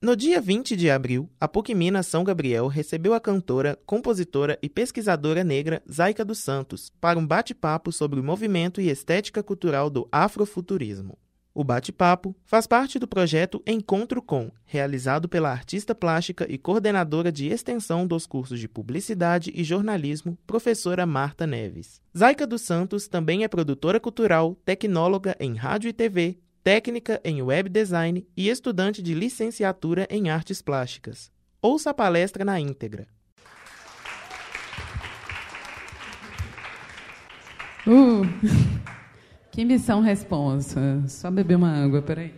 No dia 20 de abril, a PUC Minas São Gabriel recebeu a cantora, compositora e pesquisadora negra Zaica dos Santos para um bate-papo sobre o movimento e estética cultural do afrofuturismo. O bate-papo faz parte do projeto Encontro Com, realizado pela artista plástica e coordenadora de extensão dos cursos de Publicidade e Jornalismo, professora Marta Neves. Zaica dos Santos também é produtora cultural, tecnóloga em rádio e TV, técnica em web design e estudante de licenciatura em artes plásticas. Ouça a palestra na íntegra. Uh, que missão responsa. Só beber uma água, peraí.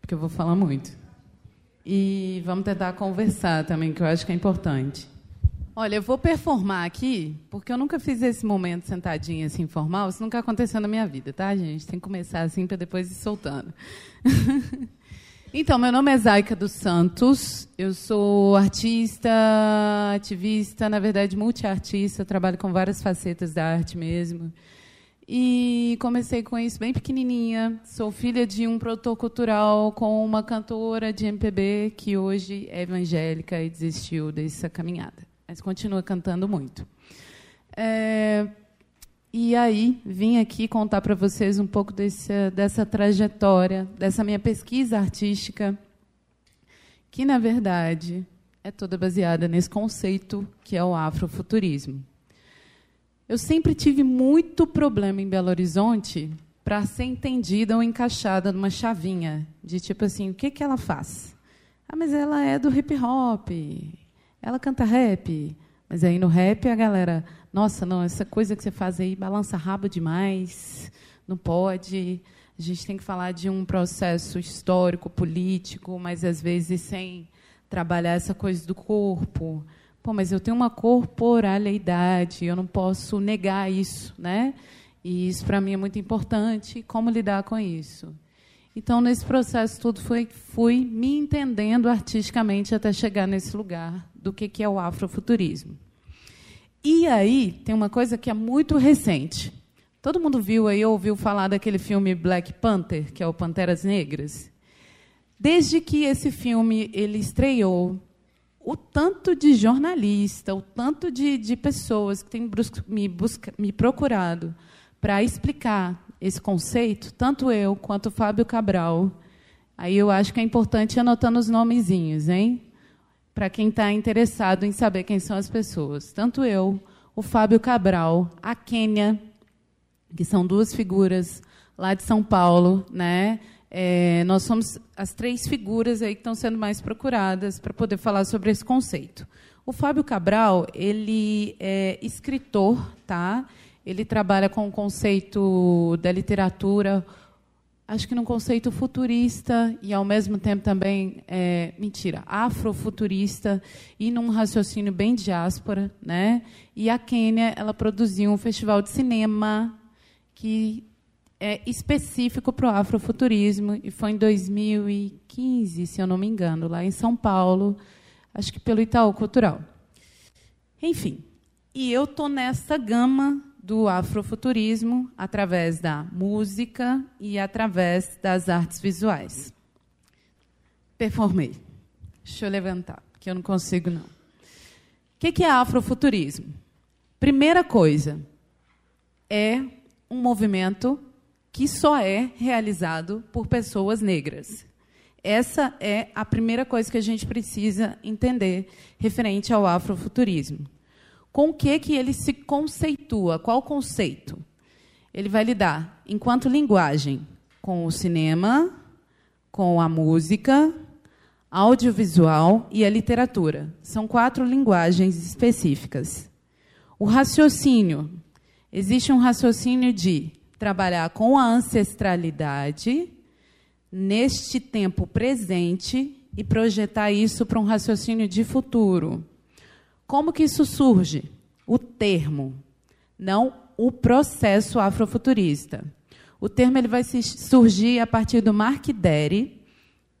Porque eu vou falar muito. E vamos tentar conversar também, que eu acho que é importante. Olha, eu vou performar aqui, porque eu nunca fiz esse momento sentadinha assim informal, isso nunca aconteceu na minha vida, tá, gente? Tem que começar assim para depois ir soltando. então, meu nome é Zaica dos Santos, eu sou artista, ativista, na verdade multiartista, trabalho com várias facetas da arte mesmo. E comecei com isso bem pequenininha. Sou filha de um produtor cultural com uma cantora de MPB que hoje é evangélica e desistiu dessa caminhada mas continua cantando muito. É, e aí, vim aqui contar para vocês um pouco desse, dessa trajetória, dessa minha pesquisa artística, que, na verdade, é toda baseada nesse conceito que é o afrofuturismo. Eu sempre tive muito problema em Belo Horizonte para ser entendida ou encaixada numa chavinha de tipo assim, o que, que ela faz? Ah, mas ela é do hip hop, ela canta rap, mas aí no rap a galera, nossa, não, essa coisa que você faz aí balança rabo demais, não pode. A gente tem que falar de um processo histórico, político, mas às vezes sem trabalhar essa coisa do corpo. Pô, mas eu tenho uma corporalidade, eu não posso negar isso, né? E isso para mim é muito importante. Como lidar com isso? Então, nesse processo todo, foi, fui me entendendo artisticamente até chegar nesse lugar do que, que é o afrofuturismo. E aí, tem uma coisa que é muito recente. Todo mundo viu aí, ouviu falar daquele filme Black Panther, que é o Panteras Negras? Desde que esse filme ele estreou, o tanto de jornalista, o tanto de, de pessoas que têm me, me procurado para explicar esse conceito, tanto eu quanto o Fábio Cabral. Aí eu acho que é importante anotando os nomezinhos, hein? Para quem está interessado em saber quem são as pessoas. Tanto eu, o Fábio Cabral, a Quênia, que são duas figuras lá de São Paulo, né? É, nós somos as três figuras aí que estão sendo mais procuradas para poder falar sobre esse conceito. O Fábio Cabral, ele é escritor, tá? Ele trabalha com o conceito da literatura, acho que num conceito futurista e, ao mesmo tempo, também, é, mentira, afrofuturista e num raciocínio bem diáspora. Né? E a Quênia ela produziu um festival de cinema que é específico para o afrofuturismo e foi em 2015, se eu não me engano, lá em São Paulo, acho que pelo Itaú Cultural. Enfim, e eu estou nessa gama do afrofuturismo através da música e através das artes visuais. Performei. Deixa eu levantar, que eu não consigo não. O que é afrofuturismo? Primeira coisa, é um movimento que só é realizado por pessoas negras. Essa é a primeira coisa que a gente precisa entender referente ao afrofuturismo. Com o que, que ele se conceitua? Qual conceito? Ele vai lidar, enquanto linguagem, com o cinema, com a música, audiovisual e a literatura. São quatro linguagens específicas. O raciocínio. Existe um raciocínio de trabalhar com a ancestralidade neste tempo presente e projetar isso para um raciocínio de futuro. Como que isso surge? O termo, não o processo afrofuturista. O termo ele vai surgir a partir do Mark Derry.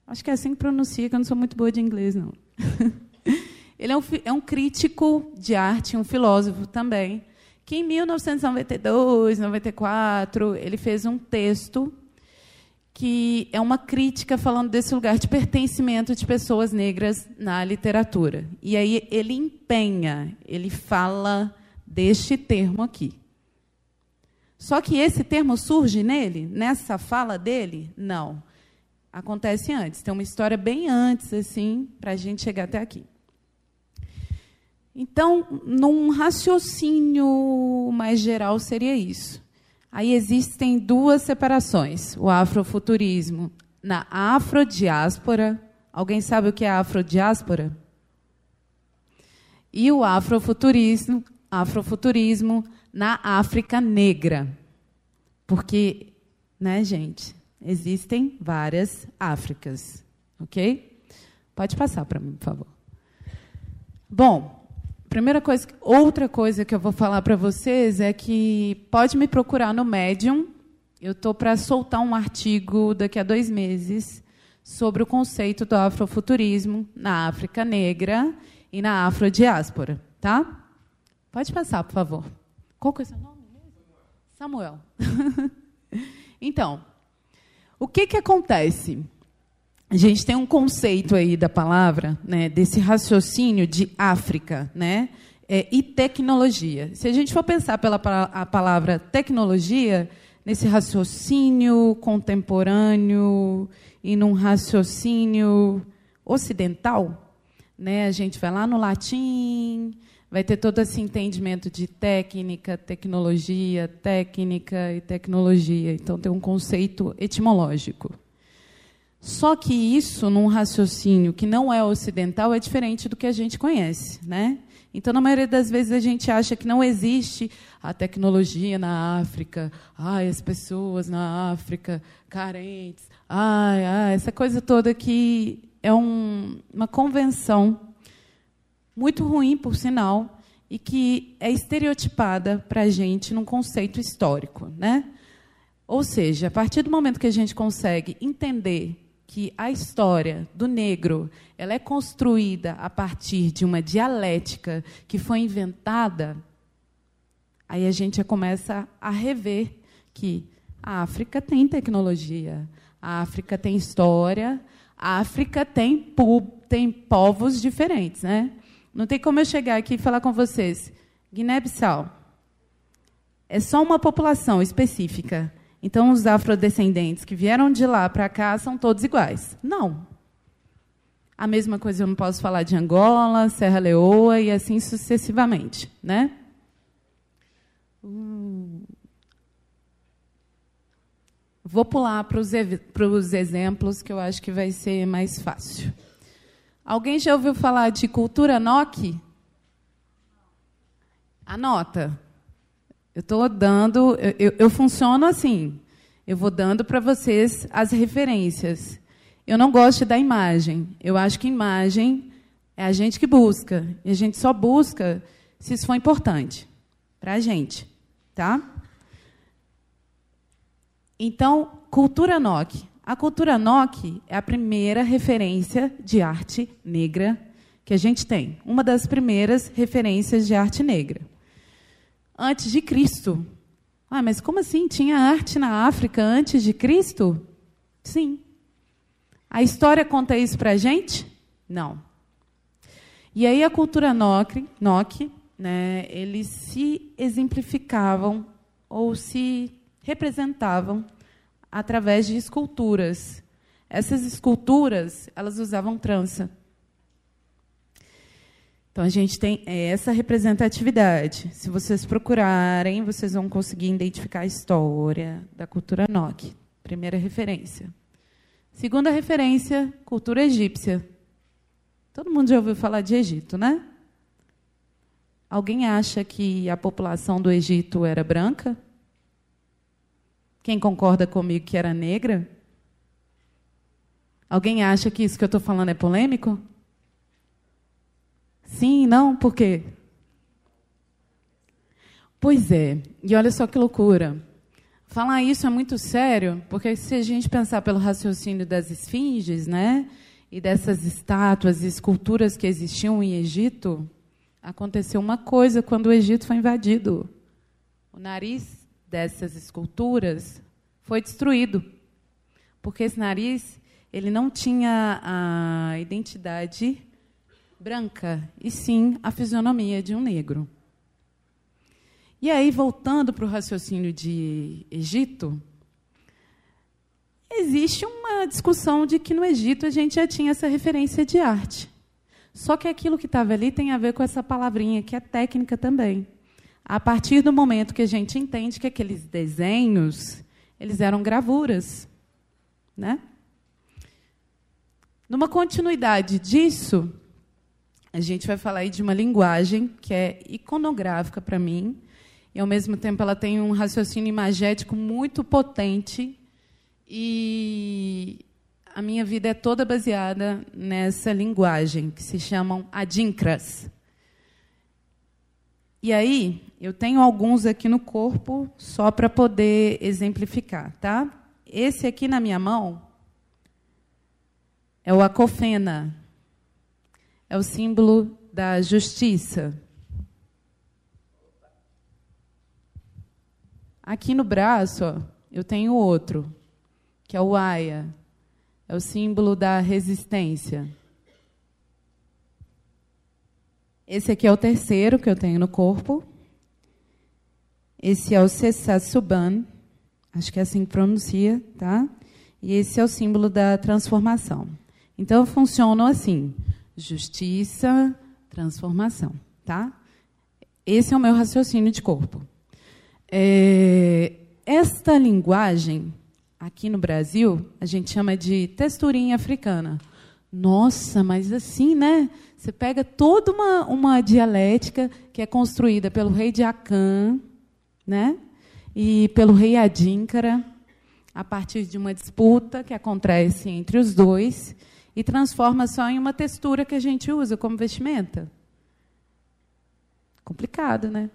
Acho que é assim que pronuncia, que eu não sou muito boa de inglês, não. ele é um, é um crítico de arte, um filósofo também, que em 1992, 94, ele fez um texto que é uma crítica falando desse lugar de pertencimento de pessoas negras na literatura. E aí ele empenha, ele fala deste termo aqui. Só que esse termo surge nele, nessa fala dele? Não. Acontece antes. Tem uma história bem antes, assim, para a gente chegar até aqui. Então, num raciocínio mais geral, seria isso. Aí existem duas separações: o afrofuturismo na afrodiáspora. Alguém sabe o que é afrodiáspora? E o afrofuturismo, afrofuturismo na África negra. Porque, né, gente, existem várias Áfricas, ok? Pode passar para mim, por favor. Bom, Primeira coisa, outra coisa que eu vou falar para vocês é que pode me procurar no Medium. Eu estou para soltar um artigo daqui a dois meses sobre o conceito do afrofuturismo na África Negra e na afrodiáspora, tá? Pode passar, por favor. Qual que é o seu nome Samuel. então, o que, que acontece? A gente tem um conceito aí da palavra, né, desse raciocínio de África, né, é, e tecnologia. Se a gente for pensar pela a palavra tecnologia, nesse raciocínio contemporâneo e num raciocínio ocidental, né, a gente vai lá no latim, vai ter todo esse entendimento de técnica, tecnologia, técnica e tecnologia. Então tem um conceito etimológico. Só que isso, num raciocínio que não é ocidental, é diferente do que a gente conhece. Né? Então, na maioria das vezes, a gente acha que não existe a tecnologia na África, ai, as pessoas na África carentes, ai, ai, essa coisa toda que é um, uma convenção muito ruim, por sinal, e que é estereotipada para a gente num conceito histórico. Né? Ou seja, a partir do momento que a gente consegue entender que a história do negro ela é construída a partir de uma dialética que foi inventada, aí a gente começa a rever que a África tem tecnologia, a África tem história, a África tem, tem povos diferentes. Né? Não tem como eu chegar aqui e falar com vocês, Guiné-Bissau é só uma população específica. Então, os afrodescendentes que vieram de lá para cá são todos iguais. Não. A mesma coisa eu não posso falar de Angola, Serra Leoa e assim sucessivamente. Né? Hum. Vou pular para os exemplos, que eu acho que vai ser mais fácil. Alguém já ouviu falar de cultura NOC? Anota. Eu estou dando, eu, eu, eu, funciono assim. Eu vou dando para vocês as referências. Eu não gosto da imagem. Eu acho que imagem é a gente que busca. E a gente só busca se isso for importante para a gente. Tá? Então, cultura NOC. A cultura NOC é a primeira referência de arte negra que a gente tem. Uma das primeiras referências de arte negra antes de Cristo. Ah, mas como assim? Tinha arte na África antes de Cristo? Sim. A história conta isso para a gente? Não. E aí a cultura Noc, Noc né, eles se exemplificavam ou se representavam através de esculturas. Essas esculturas, elas usavam trança. Então, a gente tem essa representatividade. Se vocês procurarem, vocês vão conseguir identificar a história da cultura NOC. Primeira referência. Segunda referência, cultura egípcia. Todo mundo já ouviu falar de Egito, né? Alguém acha que a população do Egito era branca? Quem concorda comigo que era negra? Alguém acha que isso que eu estou falando é polêmico? Sim, não, por quê? Pois é, e olha só que loucura. Falar isso é muito sério, porque se a gente pensar pelo raciocínio das esfinges, né, e dessas estátuas e esculturas que existiam em Egito, aconteceu uma coisa quando o Egito foi invadido. O nariz dessas esculturas foi destruído. porque esse nariz ele não tinha a identidade branca, e sim a fisionomia de um negro. E aí, voltando para o raciocínio de Egito, existe uma discussão de que no Egito a gente já tinha essa referência de arte. Só que aquilo que estava ali tem a ver com essa palavrinha, que é técnica também. A partir do momento que a gente entende que aqueles desenhos, eles eram gravuras, né? Numa continuidade disso, a gente vai falar aí de uma linguagem que é iconográfica para mim, e ao mesmo tempo ela tem um raciocínio imagético muito potente e a minha vida é toda baseada nessa linguagem que se chamam adinkras. E aí, eu tenho alguns aqui no corpo só para poder exemplificar, tá? Esse aqui na minha mão é o acofena. É o símbolo da justiça. Aqui no braço, ó, eu tenho outro, que é o aia. É o símbolo da resistência. Esse aqui é o terceiro que eu tenho no corpo. Esse é o Sessasuban, acho que é assim que pronuncia, tá? E esse é o símbolo da transformação. Então, funcionam assim: justiça, transformação. Tá? Esse é o meu raciocínio de corpo. É, esta linguagem, aqui no Brasil, a gente chama de texturinha africana. Nossa, mas assim, né? Você pega toda uma, uma dialética que é construída pelo rei de Acã, né? E pelo rei Adínkara, a partir de uma disputa que acontece entre os dois e transforma só em uma textura que a gente usa como vestimenta. Complicado, né?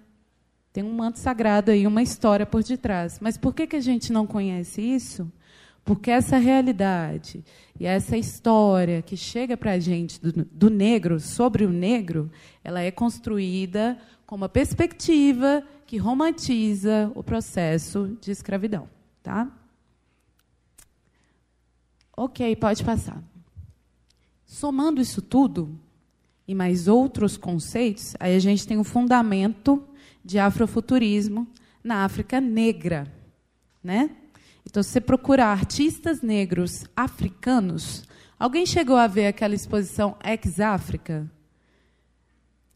Tem um manto sagrado aí, uma história por detrás. Mas por que, que a gente não conhece isso? Porque essa realidade e essa história que chega para a gente do, do, negro, sobre o negro, ela é construída com uma perspectiva que romantiza o processo de escravidão. Tá? Ok, pode passar. Somando isso tudo e mais outros conceitos, aí a gente tem o um fundamento de afrofuturismo na África negra, né? Então, se você procurar artistas negros africanos, alguém chegou a ver aquela exposição Ex-África?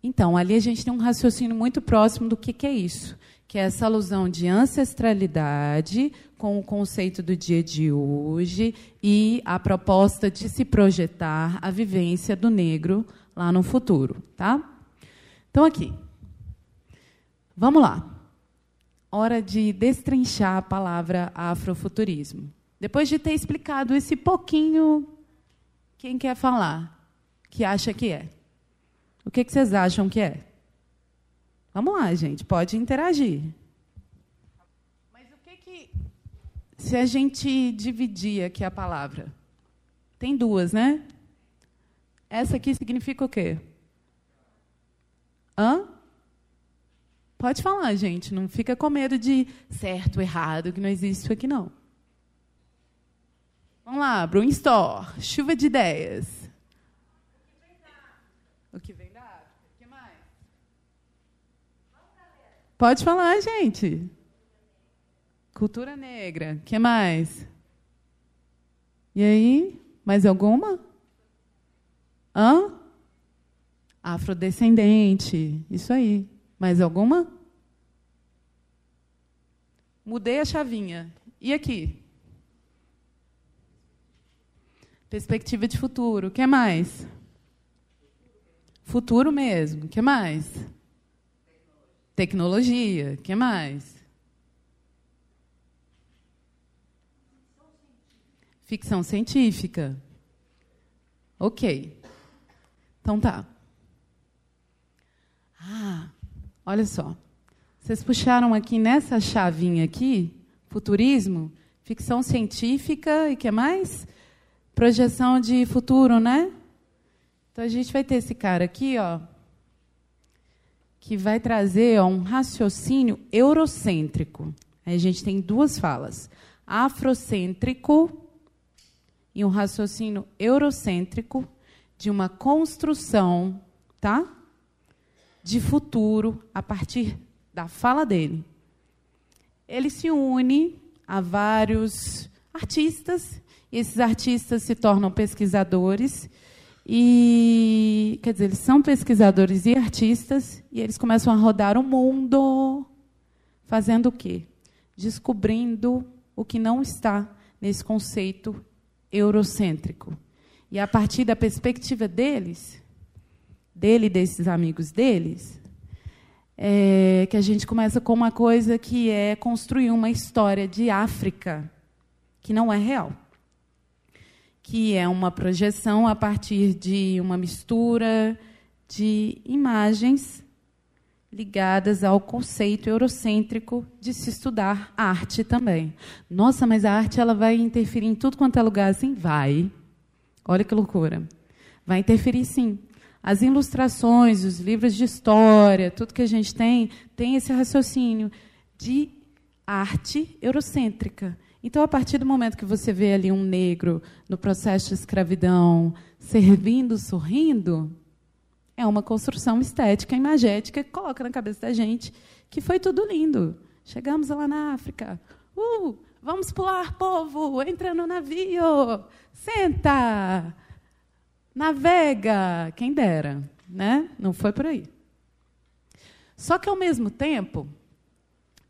Então, ali a gente tem um raciocínio muito próximo do que, que é isso, que é essa alusão de ancestralidade com o conceito do dia de hoje e a proposta de se projetar a vivência do negro lá no futuro, tá? Então aqui. Vamos lá. Hora de destrinchar a palavra afrofuturismo. Depois de ter explicado esse pouquinho, quem quer falar? Que acha que é? O que, que vocês acham que é? Vamos lá, gente, pode interagir. Se a gente dividir aqui a palavra, tem duas, né? Essa aqui significa o quê? Hã? Pode falar, gente. Não fica com medo de certo, errado, que não existe isso aqui, não. Vamos lá, Store, chuva de ideias. O que vem da África? O que mais? Pode falar, gente. Cultura negra. O que mais? E aí? Mais alguma? Hã? Afrodescendente. Isso aí. Mais alguma? Mudei a chavinha. E aqui? Perspectiva de futuro. O que mais? Futuro mesmo. O que mais? Tecnologia. Que mais? Ficção científica. Ok. Então tá. Ah, olha só. Vocês puxaram aqui nessa chavinha aqui, futurismo, ficção científica e que mais? Projeção de futuro, né? Então a gente vai ter esse cara aqui, ó, que vai trazer ó, um raciocínio eurocêntrico. Aí a gente tem duas falas: afrocêntrico em um raciocínio eurocêntrico de uma construção, tá? De futuro a partir da fala dele. Ele se une a vários artistas, e esses artistas se tornam pesquisadores e, quer dizer, eles são pesquisadores e artistas e eles começam a rodar o mundo fazendo o quê? Descobrindo o que não está nesse conceito eurocêntrico. E a partir da perspectiva deles, dele e desses amigos deles, é que a gente começa com uma coisa que é construir uma história de África que não é real. Que é uma projeção a partir de uma mistura de imagens ligadas ao conceito eurocêntrico de se estudar arte também. Nossa, mas a arte ela vai interferir em tudo quanto é lugar assim? Vai. Olha que loucura. Vai interferir sim. As ilustrações, os livros de história, tudo que a gente tem, tem esse raciocínio de arte eurocêntrica. Então, a partir do momento que você vê ali um negro no processo de escravidão, servindo, sorrindo, é uma construção estética, imagética, que coloca na cabeça da gente que foi tudo lindo. Chegamos lá na África. Uh, vamos pular, povo, entra no navio, senta, navega, quem dera, né? Não foi por aí. Só que ao mesmo tempo,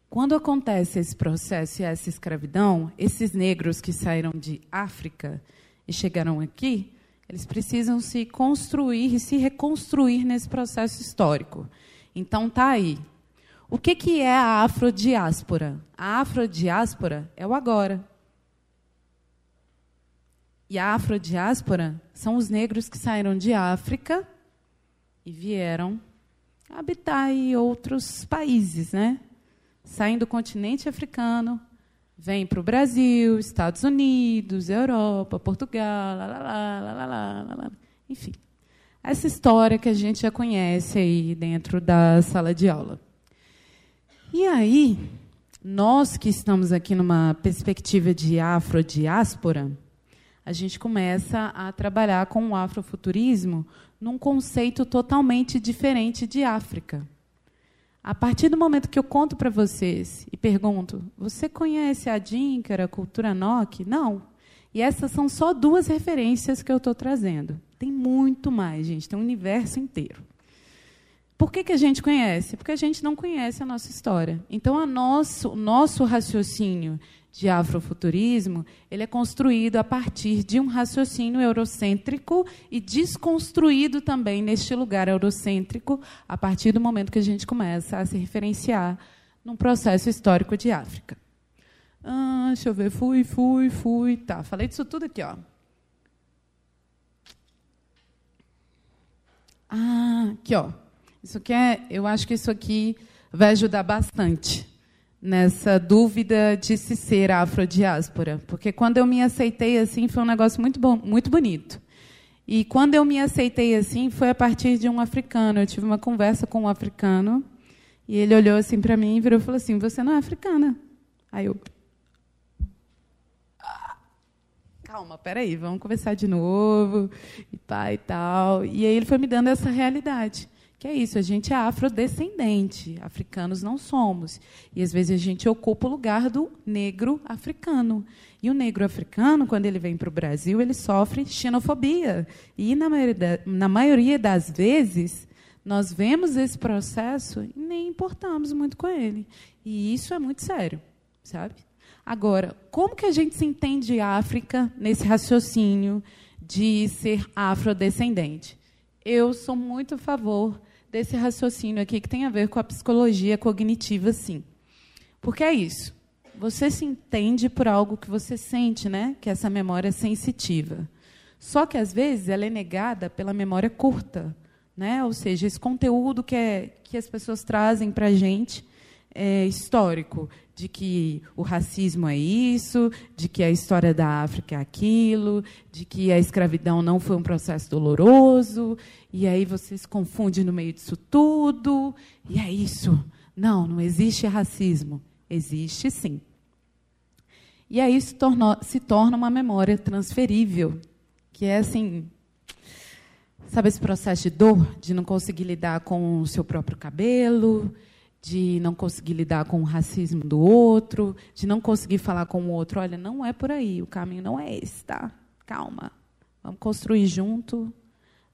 quando acontece esse processo e essa escravidão, esses negros que saíram de África e chegaram aqui, eles precisam se construir e se reconstruir nesse processo histórico. Então tá aí. O que, que é a afrodiáspora? A afrodiáspora é o agora. E a afrodiáspora são os negros que saíram de África e vieram habitar em outros países, né? Saem do continente africano, vem para o Brasil, Estados Unidos, Europa, Portugal, lá, lá, lá, lá, lá, enfim. Essa história que a gente já conhece aí dentro da sala de aula. E aí, nós que estamos aqui numa perspectiva de afrodiáspora, a gente começa a trabalhar com o afrofuturismo num conceito totalmente diferente de África. A partir do momento que eu conto para vocês e pergunto, você conhece a Dínkara, a cultura Nok? Não. E essas são só duas referências que eu estou trazendo. Tem muito mais, gente, tem um universo inteiro. Por que, que a gente conhece? Porque a gente não conhece a nossa história. Então, nosso, o nosso raciocínio de afrofuturismo, ele é construído a partir de um raciocínio eurocêntrico e desconstruído também neste lugar eurocêntrico a partir do momento que a gente começa a se referenciar num processo histórico de África. Ah, deixa eu ver, fui, fui, fui, tá. Falei disso tudo aqui, ó. Ah, aqui, ó. Isso aqui é, eu acho que isso aqui vai ajudar bastante nessa dúvida de se ser afrodiáspora, porque quando eu me aceitei assim foi um negócio muito bom, muito bonito. E quando eu me aceitei assim foi a partir de um africano. Eu tive uma conversa com um africano e ele olhou assim para mim e virou e falou assim: "Você não é africana?" Aí eu ah, Calma, peraí, vamos conversar de novo, e e tal. E aí ele foi me dando essa realidade. Que é isso, a gente é afrodescendente, africanos não somos. E às vezes a gente ocupa o lugar do negro africano. E o negro africano, quando ele vem para o Brasil, ele sofre xenofobia. E na maioria, na maioria das vezes, nós vemos esse processo e nem importamos muito com ele. E isso é muito sério, sabe? Agora, como que a gente se entende África nesse raciocínio de ser afrodescendente? Eu sou muito a favor desse raciocínio aqui que tem a ver com a psicologia cognitiva, sim. Porque é isso. Você se entende por algo que você sente, né? Que é essa memória sensitiva. Só que às vezes ela é negada pela memória curta, né? Ou seja, esse conteúdo que, é, que as pessoas trazem para a gente é histórico, de que o racismo é isso, de que a história da África é aquilo, de que a escravidão não foi um processo doloroso, e aí você se confunde no meio disso tudo, e é isso. Não, não existe racismo. Existe sim. E aí se, tornou, se torna uma memória transferível, que é assim, sabe esse processo de dor, de não conseguir lidar com o seu próprio cabelo, de não conseguir lidar com o racismo do outro, de não conseguir falar com o outro, olha, não é por aí, o caminho não é esse, tá? Calma. Vamos construir junto,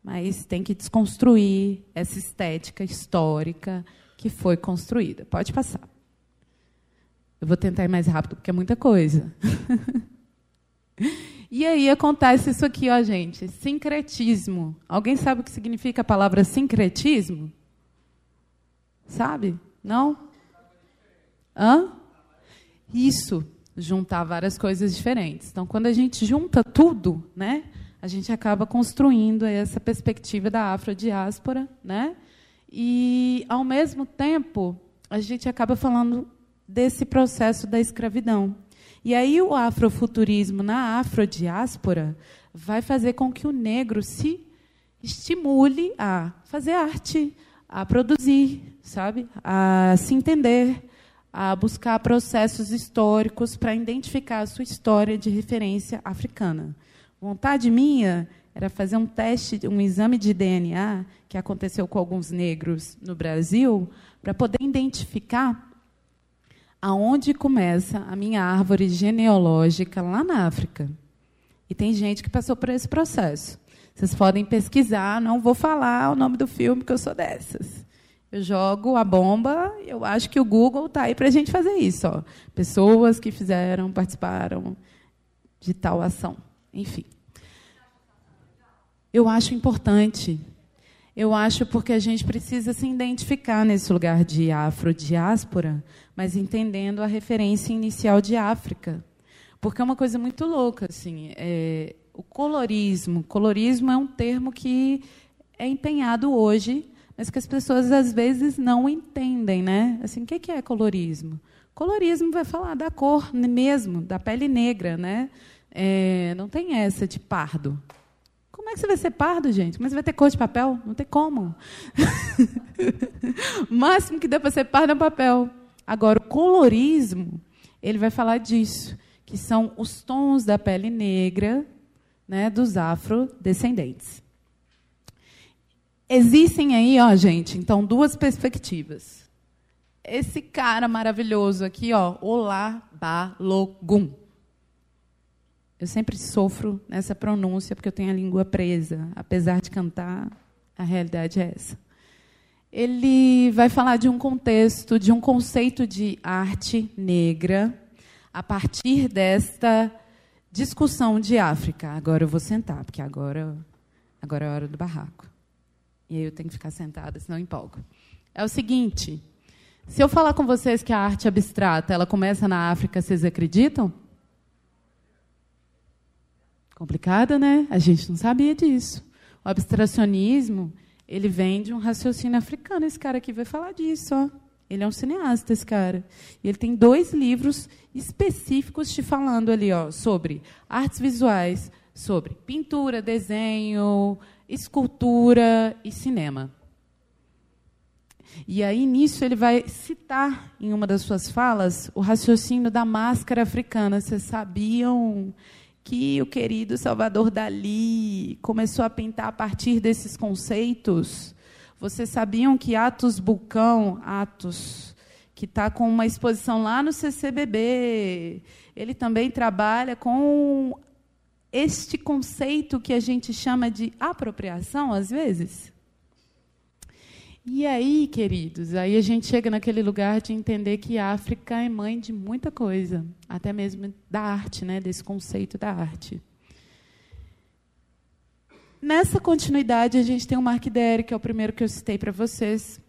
mas tem que desconstruir essa estética histórica que foi construída. Pode passar. Eu vou tentar ir mais rápido porque é muita coisa. e aí acontece isso aqui, ó, gente, sincretismo. Alguém sabe o que significa a palavra sincretismo? Sabe? Não? Hã? Isso, juntar várias coisas diferentes. Então, quando a gente junta tudo, né, a gente acaba construindo essa perspectiva da afrodiáspora, né? E, ao mesmo tempo, a gente acaba falando desse processo da escravidão. E aí o afrofuturismo na afrodiáspora vai fazer com que o negro se estimule a fazer arte, a produzir, sabe? A se entender, a buscar processos históricos para identificar a sua história de referência africana. Vontade minha era fazer um teste, um exame de DNA que aconteceu com alguns negros no Brasil, para poder identificar aonde começa a minha árvore genealógica lá na África. E tem gente que passou por esse processo. Vocês podem pesquisar, não vou falar o nome do filme, porque eu sou dessas. Eu jogo a bomba, eu acho que o Google está aí para a gente fazer isso. Ó. Pessoas que fizeram, participaram de tal ação. Enfim. Eu acho importante eu acho porque a gente precisa se identificar nesse lugar de afrodiáspora, mas entendendo a referência inicial de África. Porque é uma coisa muito louca. Assim, é, o colorismo. Colorismo é um termo que é empenhado hoje, mas que as pessoas às vezes não entendem. Né? Assim, o que é colorismo? Colorismo vai falar da cor mesmo, da pele negra. Né? É, não tem essa de pardo. Como é que você vai ser pardo, gente? Mas vai ter cor de papel? Não tem como. o máximo que dá para ser pardo é papel. Agora, o colorismo, ele vai falar disso, que são os tons da pele negra né, dos afrodescendentes. Existem aí, ó, gente, então, duas perspectivas. Esse cara maravilhoso aqui, ó, Olá Balogun. Eu sempre sofro nessa pronúncia porque eu tenho a língua presa. Apesar de cantar, a realidade é essa. Ele vai falar de um contexto, de um conceito de arte negra, a partir desta discussão de África. Agora eu vou sentar, porque agora, agora é a hora do barraco. E aí eu tenho que ficar sentada, senão empolgo. É o seguinte: se eu falar com vocês que a arte abstrata ela começa na África, vocês acreditam? Complicada, né? A gente não sabia disso. O abstracionismo, ele vem de um raciocínio africano. Esse cara aqui vai falar disso, ó. Ele é um cineasta, esse cara. E ele tem dois livros específicos te falando ali, ó, sobre artes visuais, sobre pintura, desenho, escultura e cinema. E aí, nisso, ele vai citar, em uma das suas falas, o raciocínio da máscara africana. Vocês sabiam que o querido Salvador Dali começou a pintar a partir desses conceitos. Vocês sabiam que Atos Bulcão, Atos, que está com uma exposição lá no CCBB, ele também trabalha com este conceito que a gente chama de apropriação, às vezes? E aí, queridos, aí a gente chega naquele lugar de entender que a África é mãe de muita coisa, até mesmo da arte, né, desse conceito da arte. Nessa continuidade, a gente tem o Mark Derry, que é o primeiro que eu citei para vocês.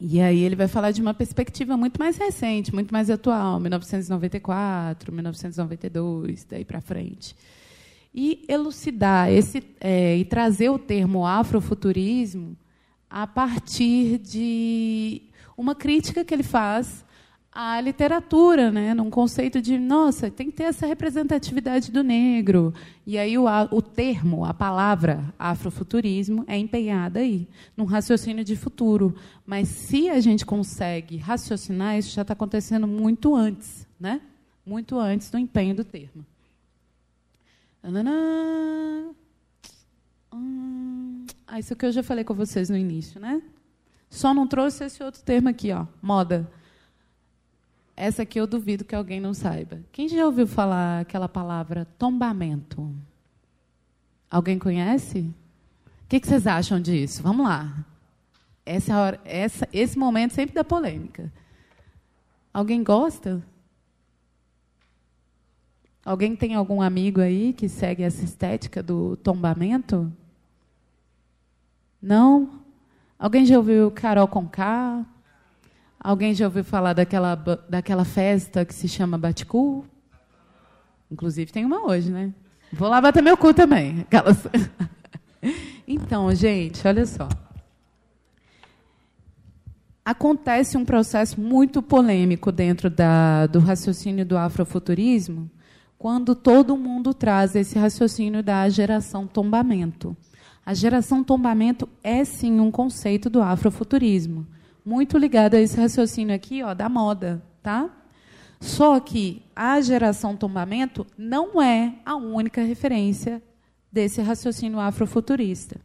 E aí ele vai falar de uma perspectiva muito mais recente, muito mais atual, 1994, 1992, daí para frente. E elucidar esse é, e trazer o termo afrofuturismo a partir de uma crítica que ele faz à literatura, né, num conceito de, nossa, tem que ter essa representatividade do negro. E aí o, o termo, a palavra afrofuturismo é empenhada aí, num raciocínio de futuro. Mas se a gente consegue raciocinar, isso já está acontecendo muito antes, né? muito antes do empenho do termo. Hum, ah, isso que eu já falei com vocês no início, né? Só não trouxe esse outro termo aqui, ó, moda. Essa aqui eu duvido que alguém não saiba. Quem já ouviu falar aquela palavra tombamento? Alguém conhece? O que, que vocês acham disso? Vamos lá. Essa, é hora, essa, esse momento sempre dá polêmica. Alguém gosta? Alguém tem algum amigo aí que segue essa estética do tombamento? Não? Alguém já ouviu Carol Conká? Alguém já ouviu falar daquela, daquela festa que se chama Baticu? Inclusive tem uma hoje, né? Vou lá bater meu cu também. Aquelas... então, gente, olha só. Acontece um processo muito polêmico dentro da, do raciocínio do afrofuturismo, quando todo mundo traz esse raciocínio da geração tombamento. A geração tombamento é sim um conceito do afrofuturismo muito ligado a esse raciocínio aqui, ó, da moda, tá? Só que a geração tombamento não é a única referência desse raciocínio afrofuturista.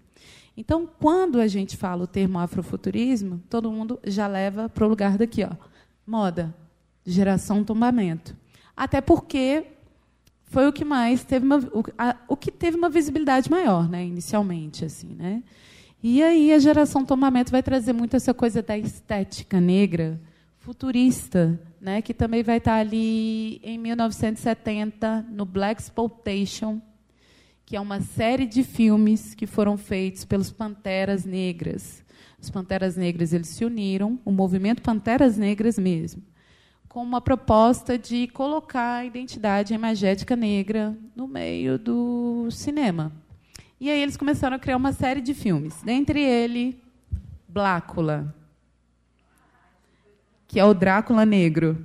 Então, quando a gente fala o termo afrofuturismo, todo mundo já leva para o lugar daqui, ó, moda, geração tombamento. Até porque foi o que mais teve uma, o, a, o que teve uma visibilidade maior, né, inicialmente, assim, né? E aí a geração Tomamento vai trazer muito essa coisa da estética negra, futurista, né, que também vai estar ali em 1970 no Black Exploitation, que é uma série de filmes que foram feitos pelos Panteras Negras. Os Panteras Negras eles se uniram, o movimento Panteras Negras mesmo, com uma proposta de colocar a identidade imagética negra no meio do cinema. E aí eles começaram a criar uma série de filmes. Dentre ele, Blácula, que é o Drácula negro.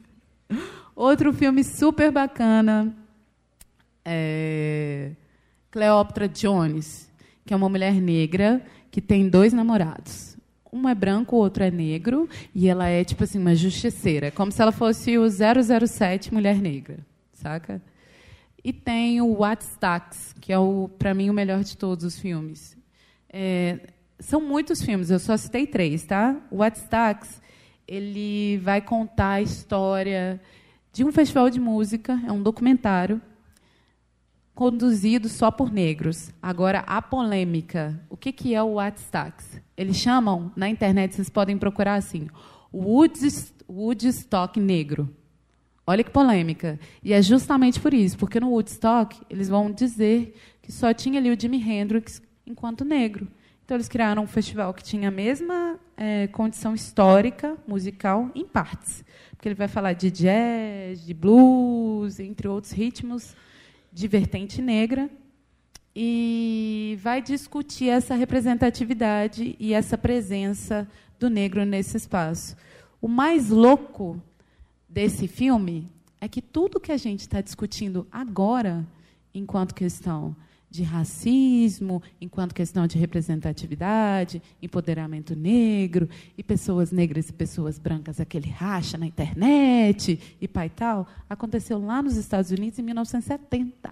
Outro filme super bacana é Cleópatra Jones, que é uma mulher negra que tem dois namorados. Um é branco, o outro é negro, e ela é tipo assim uma justiceira, como se ela fosse o 007 mulher negra, saca? E tem o What's Tax, que é, para mim, o melhor de todos os filmes. É, são muitos filmes, eu só citei três, tá? O What's Tax, ele vai contar a história de um festival de música, é um documentário, conduzido só por negros. Agora, a polêmica. O que, que é o Tax? Eles chamam, na internet, vocês podem procurar assim, Woodstock negro. Olha que polêmica. E é justamente por isso, porque no Woodstock eles vão dizer que só tinha ali o Jimi Hendrix enquanto negro. Então eles criaram um festival que tinha a mesma é, condição histórica, musical, em partes. Porque ele vai falar de jazz, de blues, entre outros ritmos de vertente negra, e vai discutir essa representatividade e essa presença do negro nesse espaço. O mais louco desse filme é que tudo que a gente está discutindo agora, enquanto questão de racismo, enquanto questão de representatividade, empoderamento negro, e pessoas negras e pessoas brancas, aquele racha na internet e pai e tal, aconteceu lá nos Estados Unidos em 1970.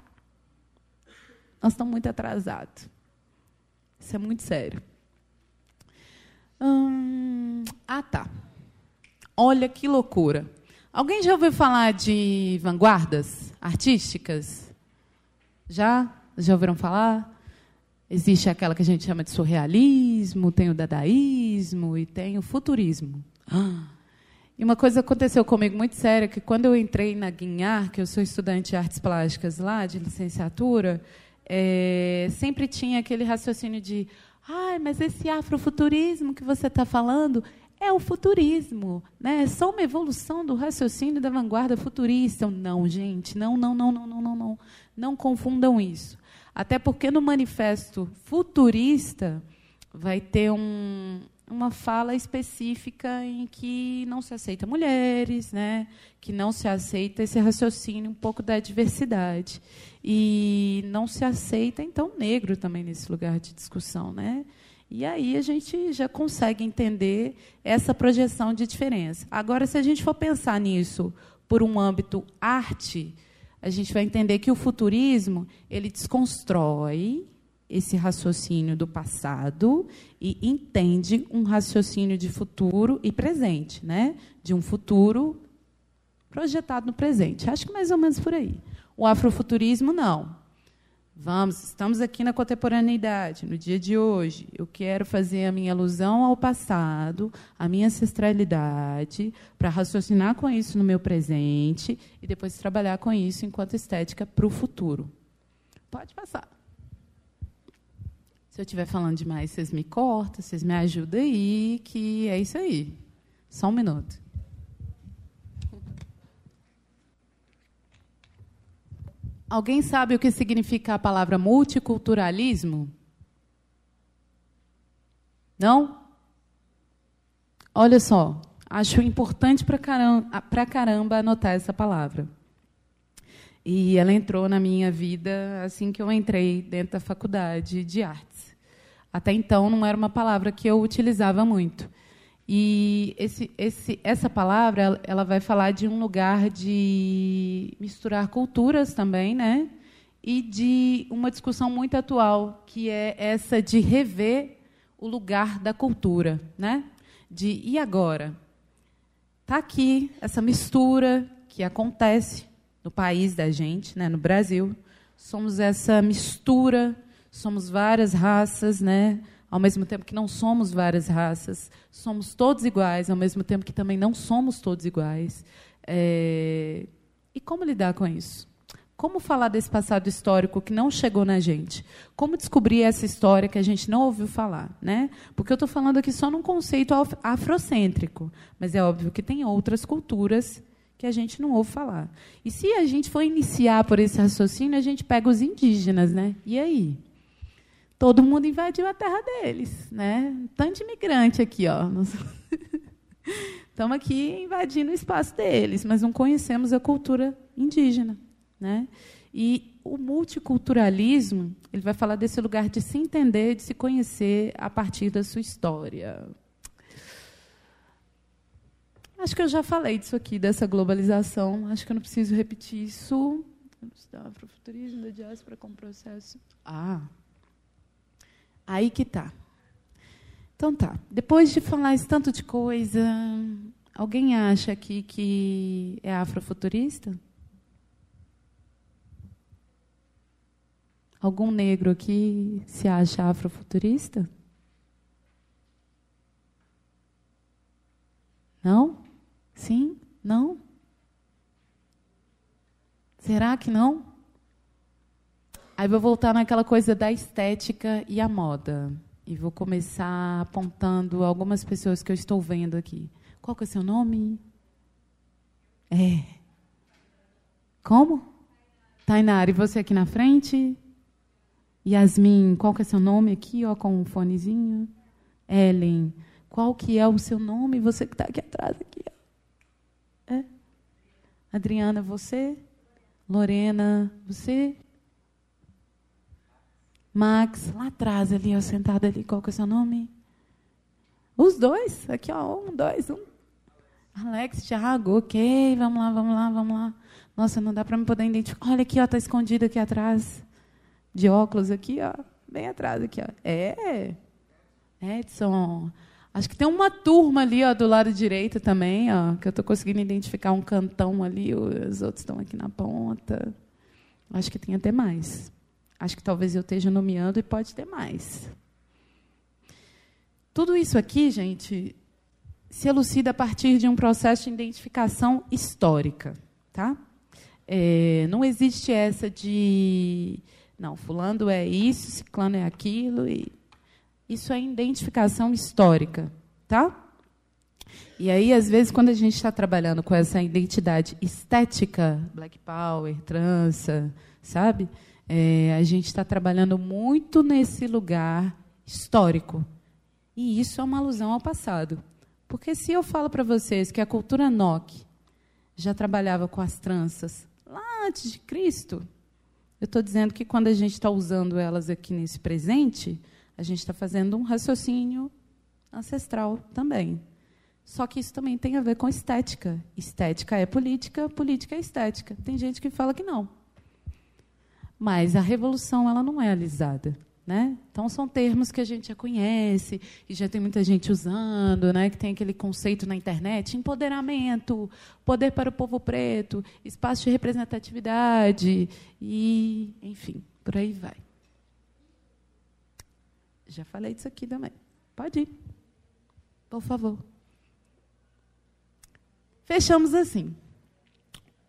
Nós estamos muito atrasados. Isso é muito sério. Hum, ah, tá. Olha que loucura. Alguém já ouviu falar de vanguardas artísticas? Já? Já ouviram falar? Existe aquela que a gente chama de surrealismo, tem o dadaísmo e tem o futurismo. E uma coisa aconteceu comigo muito séria, que quando eu entrei na Guinhar, que eu sou estudante de artes plásticas lá, de licenciatura, é, sempre tinha aquele raciocínio de Ai, mas esse afrofuturismo que você está falando é o futurismo, né? É só uma evolução do raciocínio da vanguarda futurista. Não, gente, não, não, não, não, não, não, não. Não confundam isso. Até porque no manifesto futurista vai ter um, uma fala específica em que não se aceita mulheres, né? que não se aceita esse raciocínio um pouco da diversidade. E não se aceita, então, negro também nesse lugar de discussão. Né? E aí a gente já consegue entender essa projeção de diferença. Agora, se a gente for pensar nisso por um âmbito arte, a gente vai entender que o futurismo ele desconstrói esse raciocínio do passado e entende um raciocínio de futuro e presente, né? De um futuro projetado no presente. Acho que mais ou menos por aí. O afrofuturismo não. Vamos, estamos aqui na contemporaneidade, no dia de hoje. Eu quero fazer a minha alusão ao passado, a minha ancestralidade, para raciocinar com isso no meu presente e depois trabalhar com isso enquanto estética para o futuro. Pode passar. Se eu estiver falando demais, vocês me cortam, vocês me ajudam aí, que é isso aí. Só um minuto. Alguém sabe o que significa a palavra multiculturalismo? Não? Olha só, acho importante para caramba, caramba anotar essa palavra. E ela entrou na minha vida assim que eu entrei dentro da faculdade de artes. Até então não era uma palavra que eu utilizava muito. E esse, esse, essa palavra ela vai falar de um lugar de misturar culturas também, né? E de uma discussão muito atual, que é essa de rever o lugar da cultura, né? De e agora? Tá aqui essa mistura que acontece no país da gente, né? No Brasil, somos essa mistura, somos várias raças, né? Ao mesmo tempo que não somos várias raças, somos todos iguais, ao mesmo tempo que também não somos todos iguais. É... E como lidar com isso? Como falar desse passado histórico que não chegou na gente? Como descobrir essa história que a gente não ouviu falar? Né? Porque eu estou falando aqui só num conceito afrocêntrico, mas é óbvio que tem outras culturas que a gente não ouve falar. E se a gente for iniciar por esse raciocínio, a gente pega os indígenas, né? E aí? Todo mundo invadiu a terra deles, né? Tanto de imigrante aqui, ó. Estamos aqui invadindo o espaço deles, mas não conhecemos a cultura indígena, né? E o multiculturalismo, ele vai falar desse lugar de se entender, de se conhecer a partir da sua história. Acho que eu já falei disso aqui, dessa globalização. Acho que eu não preciso repetir isso. Afrofuturismo da diáspora como processo. Ah, Aí que tá. Então tá. Depois de falar esse tanto de coisa, alguém acha aqui que é afrofuturista? Algum negro aqui se acha afrofuturista? Não? Sim? Não? Será que não? Aí vou voltar naquela coisa da estética e a moda. E vou começar apontando algumas pessoas que eu estou vendo aqui. Qual que é o seu nome? É. Como? Tainara, e você aqui na frente? Yasmin, qual que é seu nome aqui, ó, com um fonezinho? Ellen, qual que é o seu nome? Você que está aqui atrás, aqui, ó. É? Adriana, você? Lorena, você? Max, lá atrás, ali, ó, sentado ali, qual que é o seu nome? Os dois, aqui, ó, um, dois, um. Alex, Thiago, ok, vamos lá, vamos lá, vamos lá. Nossa, não dá para me poder identificar. Olha aqui, ó, tá escondido aqui atrás. De óculos aqui, ó, bem atrás aqui, ó. É. Edson. Acho que tem uma turma ali, ó, do lado direito também, ó, que eu estou conseguindo identificar um cantão ali, os outros estão aqui na ponta. Acho que tem até mais. Acho que talvez eu esteja nomeando e pode ter mais. Tudo isso aqui, gente, se elucida a partir de um processo de identificação histórica. Tá? É, não existe essa de. Não, fulano é isso, ciclano é aquilo. E isso é identificação histórica. Tá? E aí, às vezes, quando a gente está trabalhando com essa identidade estética, Black Power, trança, sabe? É, a gente está trabalhando muito nesse lugar histórico. E isso é uma alusão ao passado. Porque se eu falo para vocês que a cultura NOC já trabalhava com as tranças lá antes de Cristo, eu estou dizendo que quando a gente está usando elas aqui nesse presente, a gente está fazendo um raciocínio ancestral também. Só que isso também tem a ver com estética. Estética é política, política é estética. Tem gente que fala que não. Mas a revolução ela não é alisada. Né? Então, são termos que a gente já conhece e já tem muita gente usando, né? que tem aquele conceito na internet: empoderamento, poder para o povo preto, espaço de representatividade, e, enfim, por aí vai. Já falei disso aqui também. Pode ir. Por favor. Fechamos assim.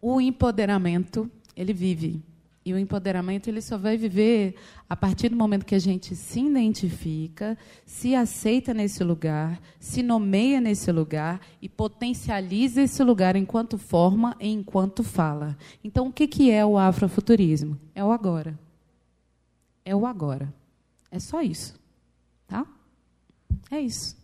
O empoderamento, ele vive e o empoderamento ele só vai viver a partir do momento que a gente se identifica, se aceita nesse lugar, se nomeia nesse lugar e potencializa esse lugar enquanto forma e enquanto fala. Então, o que, que é o afrofuturismo? É o agora. É o agora. É só isso. Tá? É isso.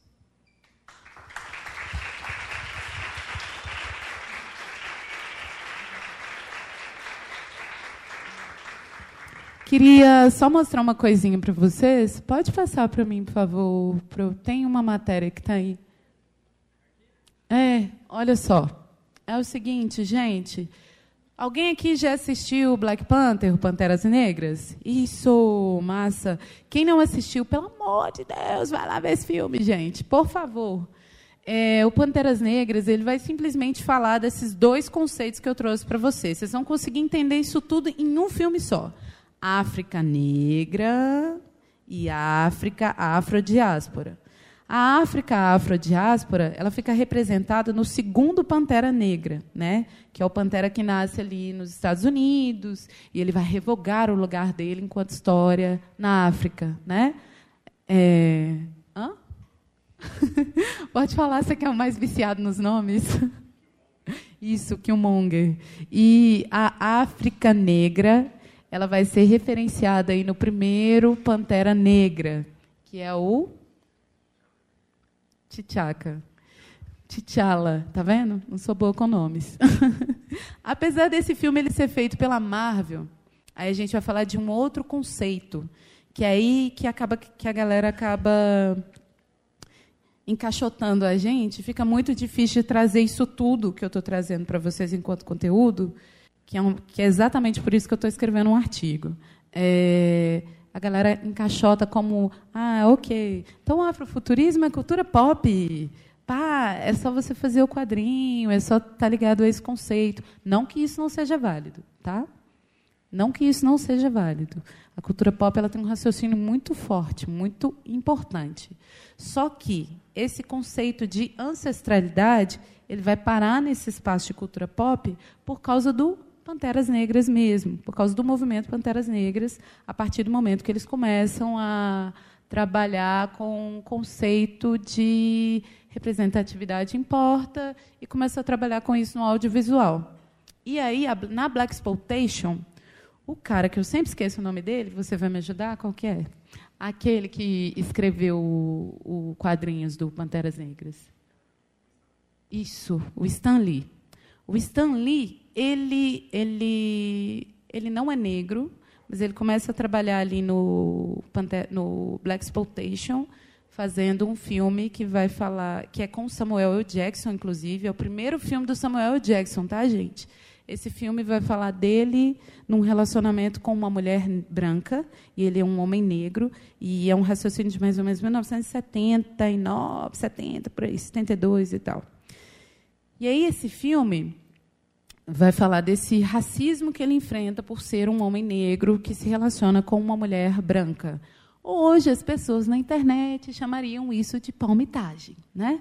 Queria só mostrar uma coisinha para vocês. Pode passar para mim, por favor. Tem uma matéria que está aí. É, olha só. É o seguinte, gente. Alguém aqui já assistiu Black Panther, Panteras Negras? Isso, massa. Quem não assistiu, pelo amor de Deus, vai lá ver esse filme, gente. Por favor. É, o Panteras Negras ele vai simplesmente falar desses dois conceitos que eu trouxe para vocês. Vocês vão conseguir entender isso tudo em um filme só. África negra e África afrodiáspora. A África afrodiáspora, ela fica representada no segundo Pantera Negra, né? que é o Pantera que nasce ali nos Estados Unidos, e ele vai revogar o lugar dele enquanto história na África. Né? É... Hã? Pode falar, você que é o mais viciado nos nomes? Isso, Killmonger. E a África Negra ela vai ser referenciada aí no primeiro Pantera Negra, que é o T'Chaka. T'Challa, tá vendo? Não sou boa com nomes. Apesar desse filme ele ser feito pela Marvel, aí a gente vai falar de um outro conceito, que é aí que acaba que a galera acaba encaixotando a gente, fica muito difícil trazer isso tudo que eu estou trazendo para vocês enquanto conteúdo que é, um, que é exatamente por isso que eu estou escrevendo um artigo. É, a galera encaixota como, ah, ok, então afrofuturismo é cultura pop. Pá, é só você fazer o quadrinho, é só estar tá ligado a esse conceito. Não que isso não seja válido, tá? Não que isso não seja válido. A cultura pop ela tem um raciocínio muito forte, muito importante. Só que esse conceito de ancestralidade ele vai parar nesse espaço de cultura pop por causa do Panteras Negras mesmo, por causa do movimento Panteras Negras, a partir do momento que eles começam a trabalhar com o conceito de representatividade importa e começam a trabalhar com isso no audiovisual. E aí, na Black Exploitation, o cara que eu sempre esqueço o nome dele, você vai me ajudar? Qual que é? Aquele que escreveu o, o quadrinhos do Panteras Negras. Isso, o Stan Lee. O Stan Lee ele, ele, ele não é negro, mas ele começa a trabalhar ali no, no Black Exploitation, fazendo um filme que vai falar, que é com Samuel L. Jackson, inclusive, é o primeiro filme do Samuel L. Jackson, tá, gente? Esse filme vai falar dele num relacionamento com uma mulher branca, e ele é um homem negro, e é um raciocínio de mais ou menos 1979, 70, por aí, 72 e tal. E aí esse filme vai falar desse racismo que ele enfrenta por ser um homem negro que se relaciona com uma mulher branca. Hoje as pessoas na internet chamariam isso de palmitagem, né?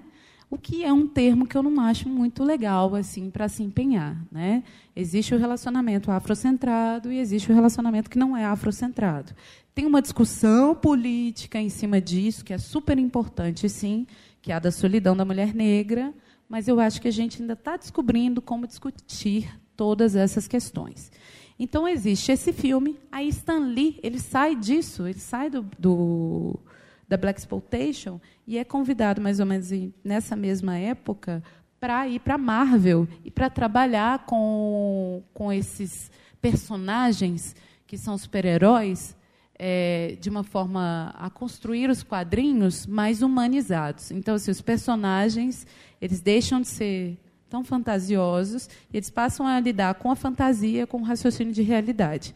O que é um termo que eu não acho muito legal assim para se empenhar, né? Existe o relacionamento afrocentrado e existe o relacionamento que não é afrocentrado. Tem uma discussão política em cima disso que é super importante, sim, que é a da solidão da mulher negra, mas eu acho que a gente ainda está descobrindo como discutir todas essas questões. Então existe esse filme, aí Stan Lee ele sai disso, ele sai do, do da Black Exploitation e é convidado mais ou menos nessa mesma época para ir para Marvel e para trabalhar com, com esses personagens que são super-heróis é, de uma forma a construir os quadrinhos mais humanizados. Então, assim, os personagens eles deixam de ser tão fantasiosos e eles passam a lidar com a fantasia, com o raciocínio de realidade.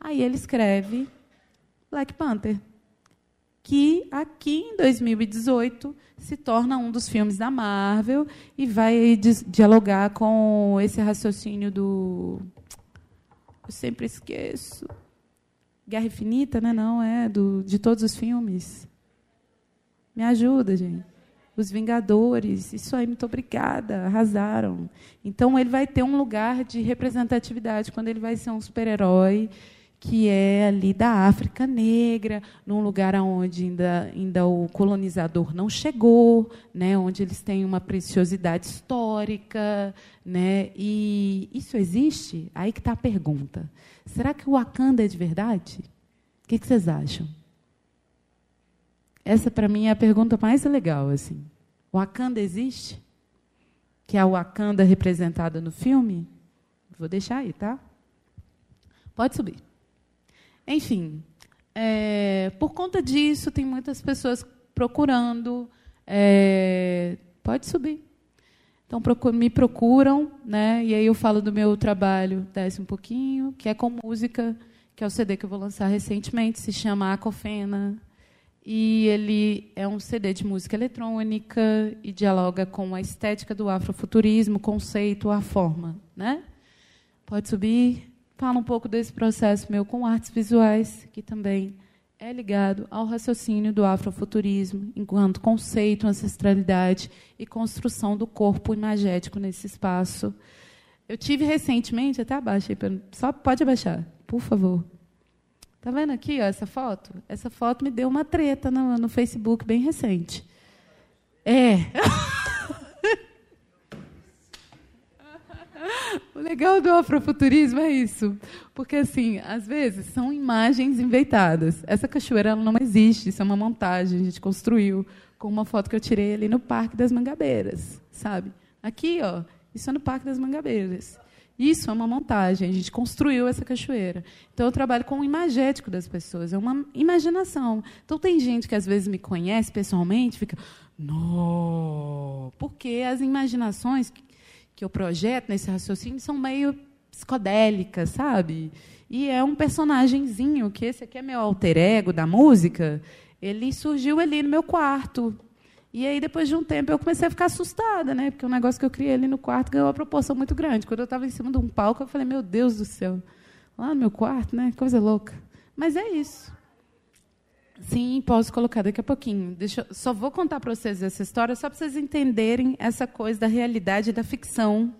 Aí ele escreve Black Panther, que aqui em 2018 se torna um dos filmes da Marvel e vai dialogar com esse raciocínio do eu sempre esqueço Guerra Infinita, né? Não, é do, de todos os filmes. Me ajuda, gente. Os Vingadores, isso aí, muito obrigada, arrasaram. Então, ele vai ter um lugar de representatividade quando ele vai ser um super-herói que é ali da África Negra, num lugar onde ainda, ainda o colonizador não chegou, né, onde eles têm uma preciosidade histórica. Né, e isso existe? Aí que está a pergunta. Será que o Wakanda é de verdade? O que, que vocês acham? Essa, para mim, é a pergunta mais legal. Assim. O Wakanda existe? Que é a Wakanda representada no filme? Vou deixar aí, tá? Pode subir. Enfim, é, por conta disso, tem muitas pessoas procurando. É, pode subir. Então, me procuram, né? e aí eu falo do meu trabalho, desce um pouquinho, que é com música, que é o CD que eu vou lançar recentemente, se chama Acofena. E ele é um CD de música eletrônica e dialoga com a estética do afrofuturismo, conceito, a forma. Né? Pode subir fala um pouco desse processo meu com artes visuais, que também é ligado ao raciocínio do afrofuturismo, enquanto conceito, ancestralidade e construção do corpo imagético nesse espaço. Eu tive recentemente, até abaixo, só pode abaixar, por favor. Está vendo aqui ó, essa foto? Essa foto me deu uma treta no, no Facebook bem recente. É. O legal do afrofuturismo é isso. Porque, assim, às vezes são imagens inventadas. Essa cachoeira não existe, isso é uma montagem, a gente construiu com uma foto que eu tirei ali no Parque das Mangabeiras, sabe? Aqui, ó, isso é no Parque das Mangabeiras. Isso é uma montagem, a gente construiu essa cachoeira. Então, eu trabalho com o imagético das pessoas, é uma imaginação. Então, tem gente que às vezes me conhece pessoalmente fica, não, porque as imaginações que eu projeto nesse raciocínio são meio psicodélicas, sabe? E é um personagemzinho, que esse aqui é meu alter ego da música, ele surgiu ali no meu quarto. E aí, depois de um tempo, eu comecei a ficar assustada, né? Porque o negócio que eu criei ali no quarto ganhou uma proporção muito grande. Quando eu estava em cima de um palco, eu falei, meu Deus do céu, lá no meu quarto, né? Coisa louca. Mas é isso. Sim, posso colocar daqui a pouquinho. Deixa, só vou contar para vocês essa história só para vocês entenderem essa coisa da realidade da ficção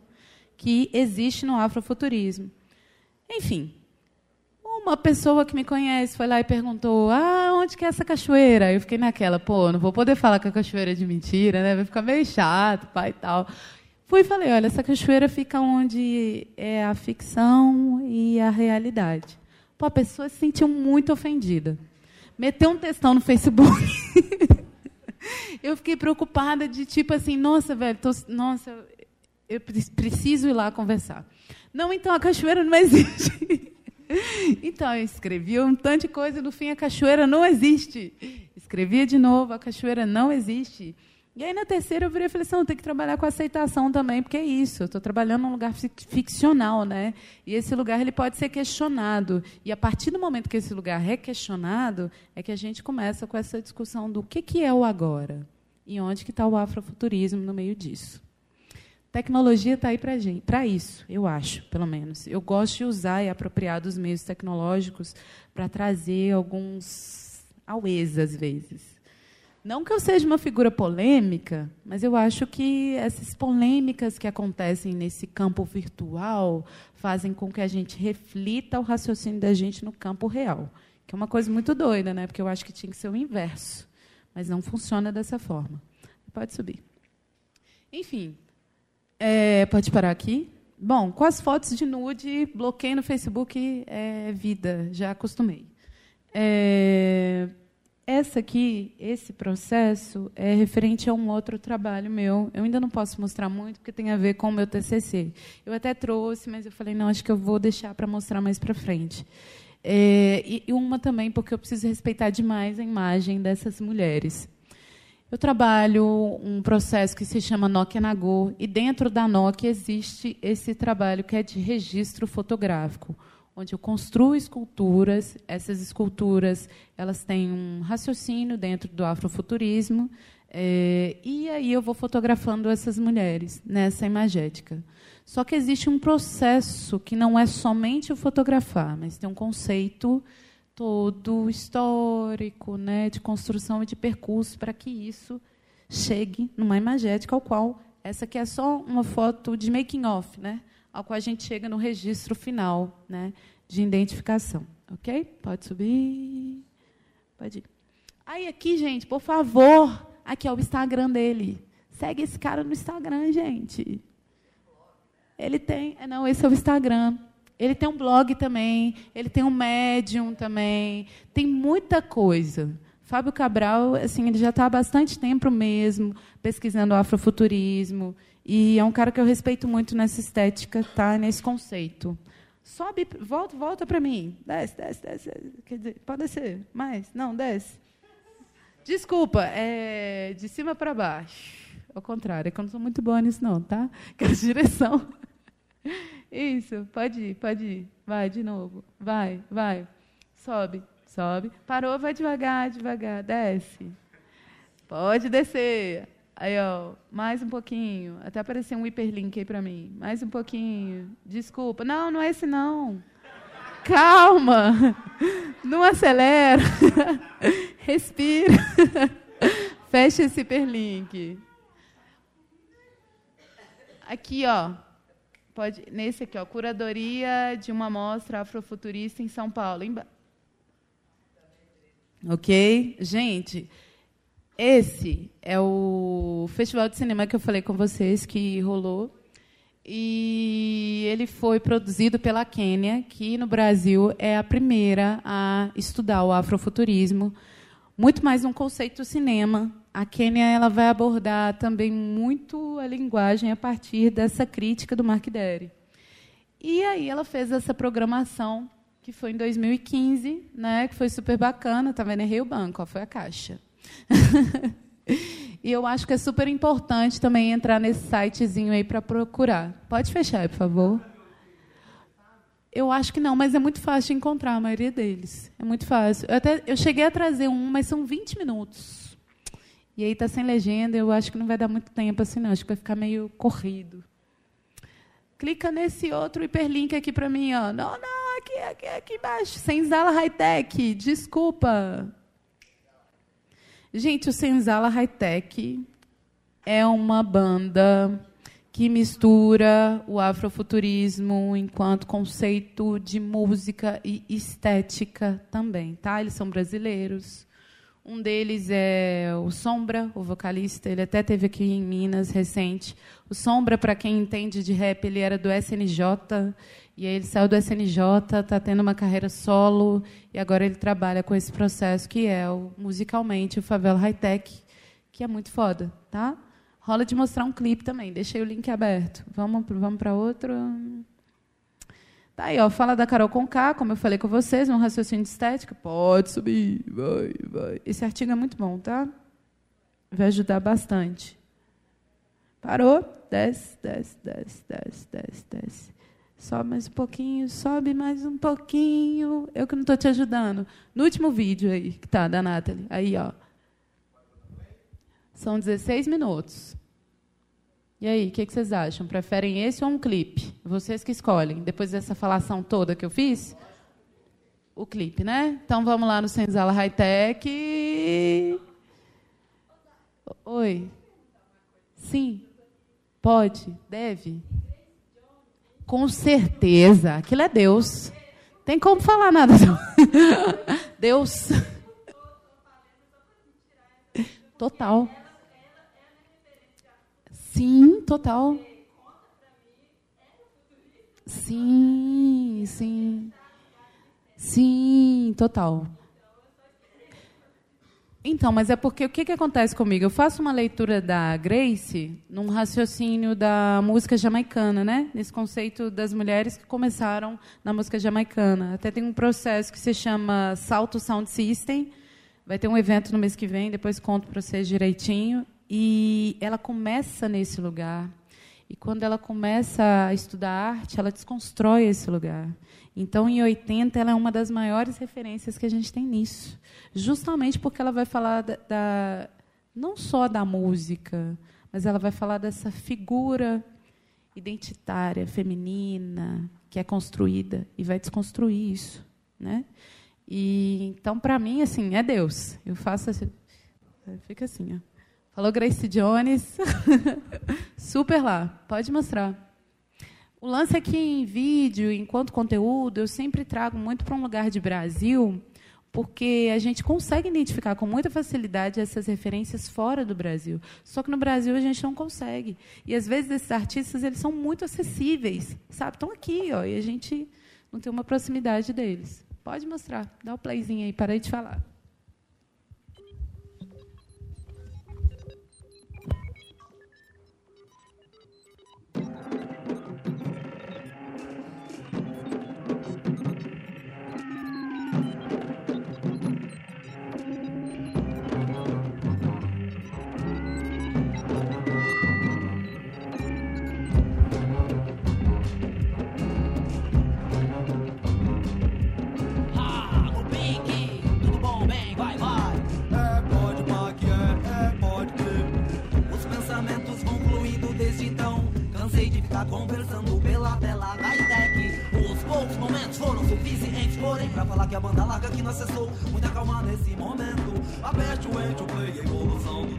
que existe no afrofuturismo. Enfim, uma pessoa que me conhece foi lá e perguntou: "Ah, onde que é essa cachoeira?" Eu fiquei naquela, pô, não vou poder falar que a cachoeira é de mentira, né? Vai ficar meio chato, pai e tal. Fui e falei: "Olha, essa cachoeira fica onde é a ficção e a realidade." Pô, a pessoa se sentiu muito ofendida meteu um textão no Facebook. eu fiquei preocupada de tipo assim, nossa, velho, tô, nossa, eu preciso ir lá conversar. Não, então a cachoeira não existe. então eu escrevi um tanto de coisa, no fim a cachoeira não existe. Escrevia de novo, a cachoeira não existe. E aí, na terceira, eu virei e falei assim, tem que trabalhar com aceitação também, porque é isso, eu estou trabalhando num lugar ficcional, né? E esse lugar ele pode ser questionado. E a partir do momento que esse lugar é questionado, é que a gente começa com essa discussão do que, que é o agora e onde que está o afrofuturismo no meio disso. Tecnologia está aí para isso, eu acho, pelo menos. Eu gosto de usar e apropriar dos meios tecnológicos para trazer alguns auês, às vezes. Não que eu seja uma figura polêmica, mas eu acho que essas polêmicas que acontecem nesse campo virtual fazem com que a gente reflita o raciocínio da gente no campo real, que é uma coisa muito doida, né? Porque eu acho que tinha que ser o inverso, mas não funciona dessa forma. Pode subir. Enfim, é, pode parar aqui. Bom, com as fotos de nude, bloqueio no Facebook é vida, já acostumei. É, essa aqui, esse processo, é referente a um outro trabalho meu. Eu ainda não posso mostrar muito, porque tem a ver com o meu TCC. Eu até trouxe, mas eu falei, não, acho que eu vou deixar para mostrar mais para frente. É, e uma também porque eu preciso respeitar demais a imagem dessas mulheres. Eu trabalho um processo que se chama Nokia Nagô, e dentro da Nokia existe esse trabalho que é de registro fotográfico, onde eu construo esculturas. Essas esculturas elas têm um raciocínio dentro do afrofuturismo, é, e aí eu vou fotografando essas mulheres nessa imagética. Só que existe um processo que não é somente o fotografar, mas tem um conceito todo histórico, né, de construção e de percurso para que isso chegue numa imagética ao qual essa aqui é só uma foto de making off, né, ao qual a gente chega no registro final, né, de identificação, ok? Pode subir, pode ir. Aí aqui, gente, por favor, aqui é o Instagram dele. Segue esse cara no Instagram, gente. Ele tem, não, esse é o Instagram. Ele tem um blog também, ele tem um Medium também, tem muita coisa. Fábio Cabral, assim, ele já está há bastante tempo mesmo pesquisando afrofuturismo e é um cara que eu respeito muito nessa estética, tá? Nesse conceito. Sobe, volta, volta para mim. Desce, desce, desce. Quer dizer, pode descer. Mais? Não, desce. Desculpa, é de cima para baixo. Ao contrário, é que eu não sou muito boa nisso, não, tá? Que a direção. Isso, pode ir, pode ir. Vai de novo. Vai, vai. Sobe, sobe. Parou, vai devagar, devagar. Desce. Pode descer. Aí, ó, mais um pouquinho. Até apareceu um hiperlink aí para mim. Mais um pouquinho. Desculpa. Não, não é esse não. Calma. Não acelera. Respira. Fecha esse hiperlink. Aqui, ó. Pode, nesse aqui, ó, curadoria de uma mostra afrofuturista em São Paulo. Ok? Gente, esse é o festival de cinema que eu falei com vocês que rolou. E ele foi produzido pela Quênia, que no Brasil é a primeira a estudar o afrofuturismo, muito mais um conceito cinema a Kênia ela vai abordar também muito a linguagem a partir dessa crítica do Mark Derry. E aí ela fez essa programação que foi em 2015, né, que foi super bacana, tá vendo? Errei o banco, ó, foi a caixa. e eu acho que é super importante também entrar nesse sitezinho aí para procurar. Pode fechar, por favor. Eu acho que não, mas é muito fácil encontrar a maioria deles. É muito fácil. Eu, até, eu cheguei a trazer um, mas são 20 minutos. E aí está sem legenda, eu acho que não vai dar muito tempo assim, não. Acho que vai ficar meio corrido. Clica nesse outro hiperlink aqui para mim, ó. Não, não, aqui, aqui, aqui embaixo. Senzala High Tech, desculpa. Gente, o Senzala High Tech é uma banda que mistura o afrofuturismo enquanto conceito de música e estética também, tá? Eles são brasileiros. Um deles é o Sombra, o vocalista. Ele até teve aqui em Minas recente. O Sombra, para quem entende de rap, ele era do SNJ. E aí ele saiu do SNJ, está tendo uma carreira solo. E agora ele trabalha com esse processo que é o, musicalmente o Favela High Tech, que é muito foda, tá? Rola de mostrar um clipe também. Deixei o link aberto. Vamos, vamos para outro. Tá aí, ó, fala da Carol Conká, como eu falei com vocês, um raciocínio de estética. Pode subir, vai, vai. Esse artigo é muito bom, tá? Vai ajudar bastante. Parou? Desce, desce, desce, desce, desce, desce. Sobe mais um pouquinho, sobe mais um pouquinho. Eu que não estou te ajudando. No último vídeo aí, que tá, da Nathalie. Aí, ó. São 16 minutos. E aí, o que, que, vocês acham? Preferem esse ou um clipe? Vocês que escolhem. Depois dessa falação toda que eu fiz, o clipe, né? Então vamos lá no Senzala High Tech. Oi. Sim. Pode, deve. Com certeza. Aquilo é Deus. Tem como falar nada. Deus. Total. Sim, total. Sim, sim. Sim, total. Então, mas é porque o que, que acontece comigo? Eu faço uma leitura da Grace num raciocínio da música jamaicana, né? Nesse conceito das mulheres que começaram na música jamaicana. Até tem um processo que se chama Salto Sound System. Vai ter um evento no mês que vem, depois conto para vocês direitinho. E ela começa nesse lugar. E quando ela começa a estudar arte, ela desconstrói esse lugar. Então, em 80, ela é uma das maiores referências que a gente tem nisso. Justamente porque ela vai falar da, da, não só da música, mas ela vai falar dessa figura identitária, feminina, que é construída e vai desconstruir isso, né? E então para mim assim, é Deus. Eu faço assim, fica assim, ó. Falou Grace Jones. Super lá. Pode mostrar. O lance é que em vídeo, enquanto conteúdo, eu sempre trago muito para um lugar de Brasil, porque a gente consegue identificar com muita facilidade essas referências fora do Brasil. Só que no Brasil a gente não consegue. E às vezes esses artistas eles são muito acessíveis, sabe? Estão aqui, ó, e a gente não tem uma proximidade deles. Pode mostrar, dá o playzinho aí, parei de falar. Conversando pela tela high-tech. Os poucos momentos foram suficientes, porém, pra falar que a banda larga que não acessou. Muita calma nesse momento. Aperte o o play, a evolução do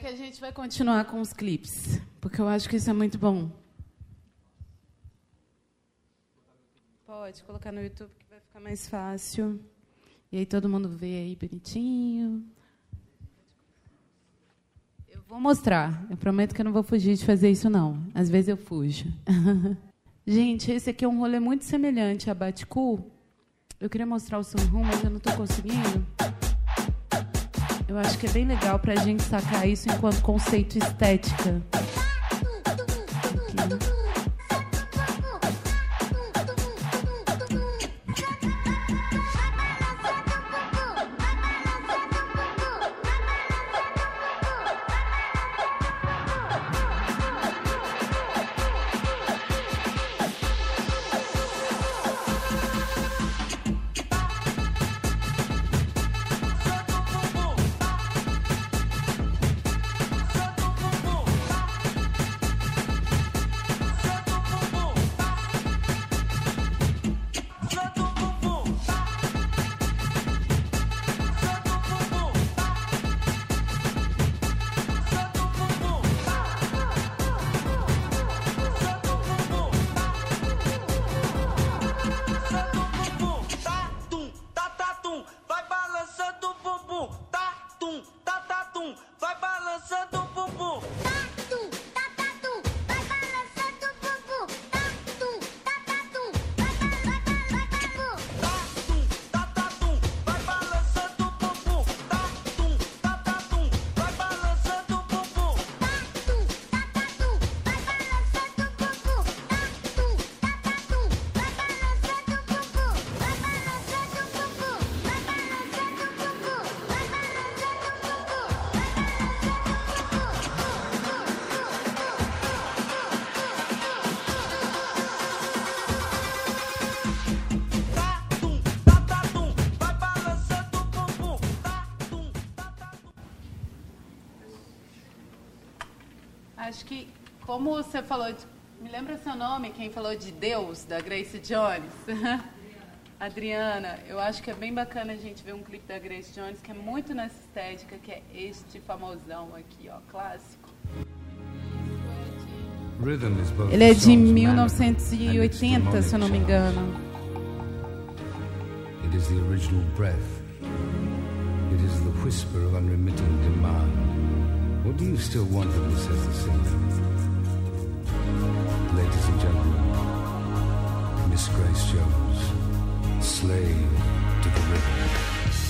que a gente vai continuar com os clipes, porque eu acho que isso é muito bom. Pode colocar no YouTube que vai ficar mais fácil. E aí todo mundo vê aí bonitinho. Eu vou mostrar. Eu prometo que eu não vou fugir de fazer isso não. Às vezes eu fujo. Gente, esse aqui é um rolê muito semelhante a Baticu. Eu queria mostrar o Sunroom, mas eu não estou conseguindo. Eu acho que é bem legal para a gente sacar isso enquanto conceito estética. Acho que, como você falou, de, me lembra seu nome, quem falou de Deus, da Grace Jones? Adriana, eu acho que é bem bacana a gente ver um clipe da Grace Jones que é muito nessa estética, que é este famosão aqui, ó, clássico. Ele é de 1980, se eu não me engano. It is the original breath. It is the whisper of unremitting demand. What do you still want of me, says the singer? Ladies and gentlemen, Miss Grace Jones slave to the rhythm.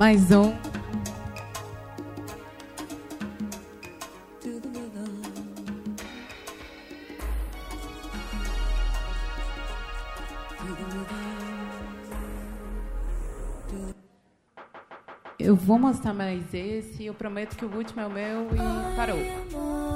Mais um. Eu vou mostrar mais esse. Eu prometo que o último é o meu e parou.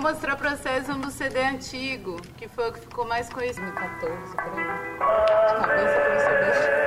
Vou mostrar pra vocês um do CD antigo, que foi o que ficou mais conhecido. 2014, por aí. De cabeça começou a mexer.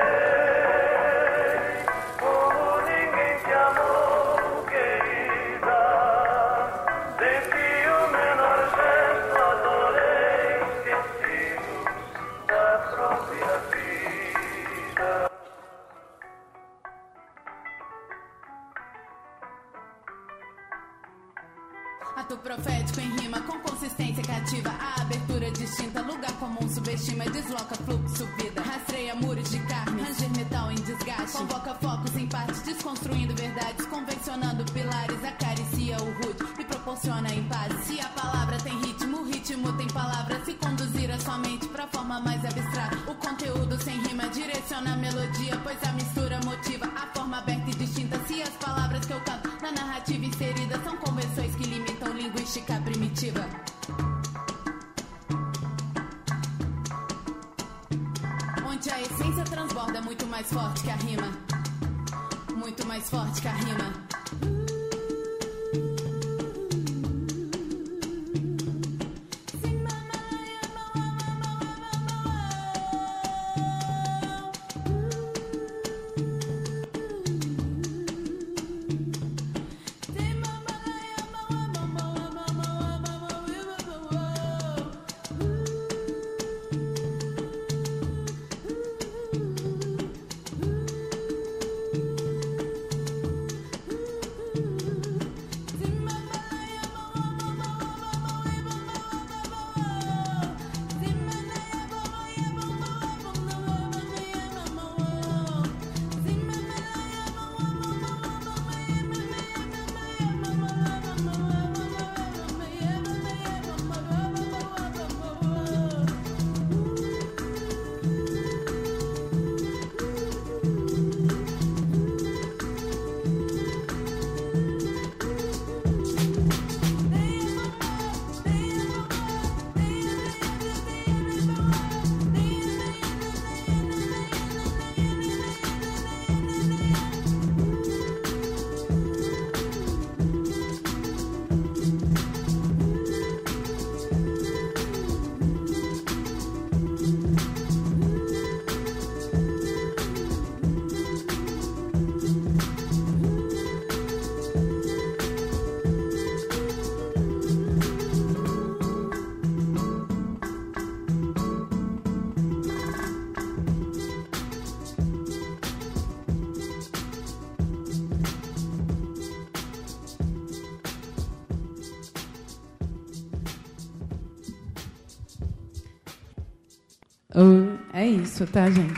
Isso, tá, gente?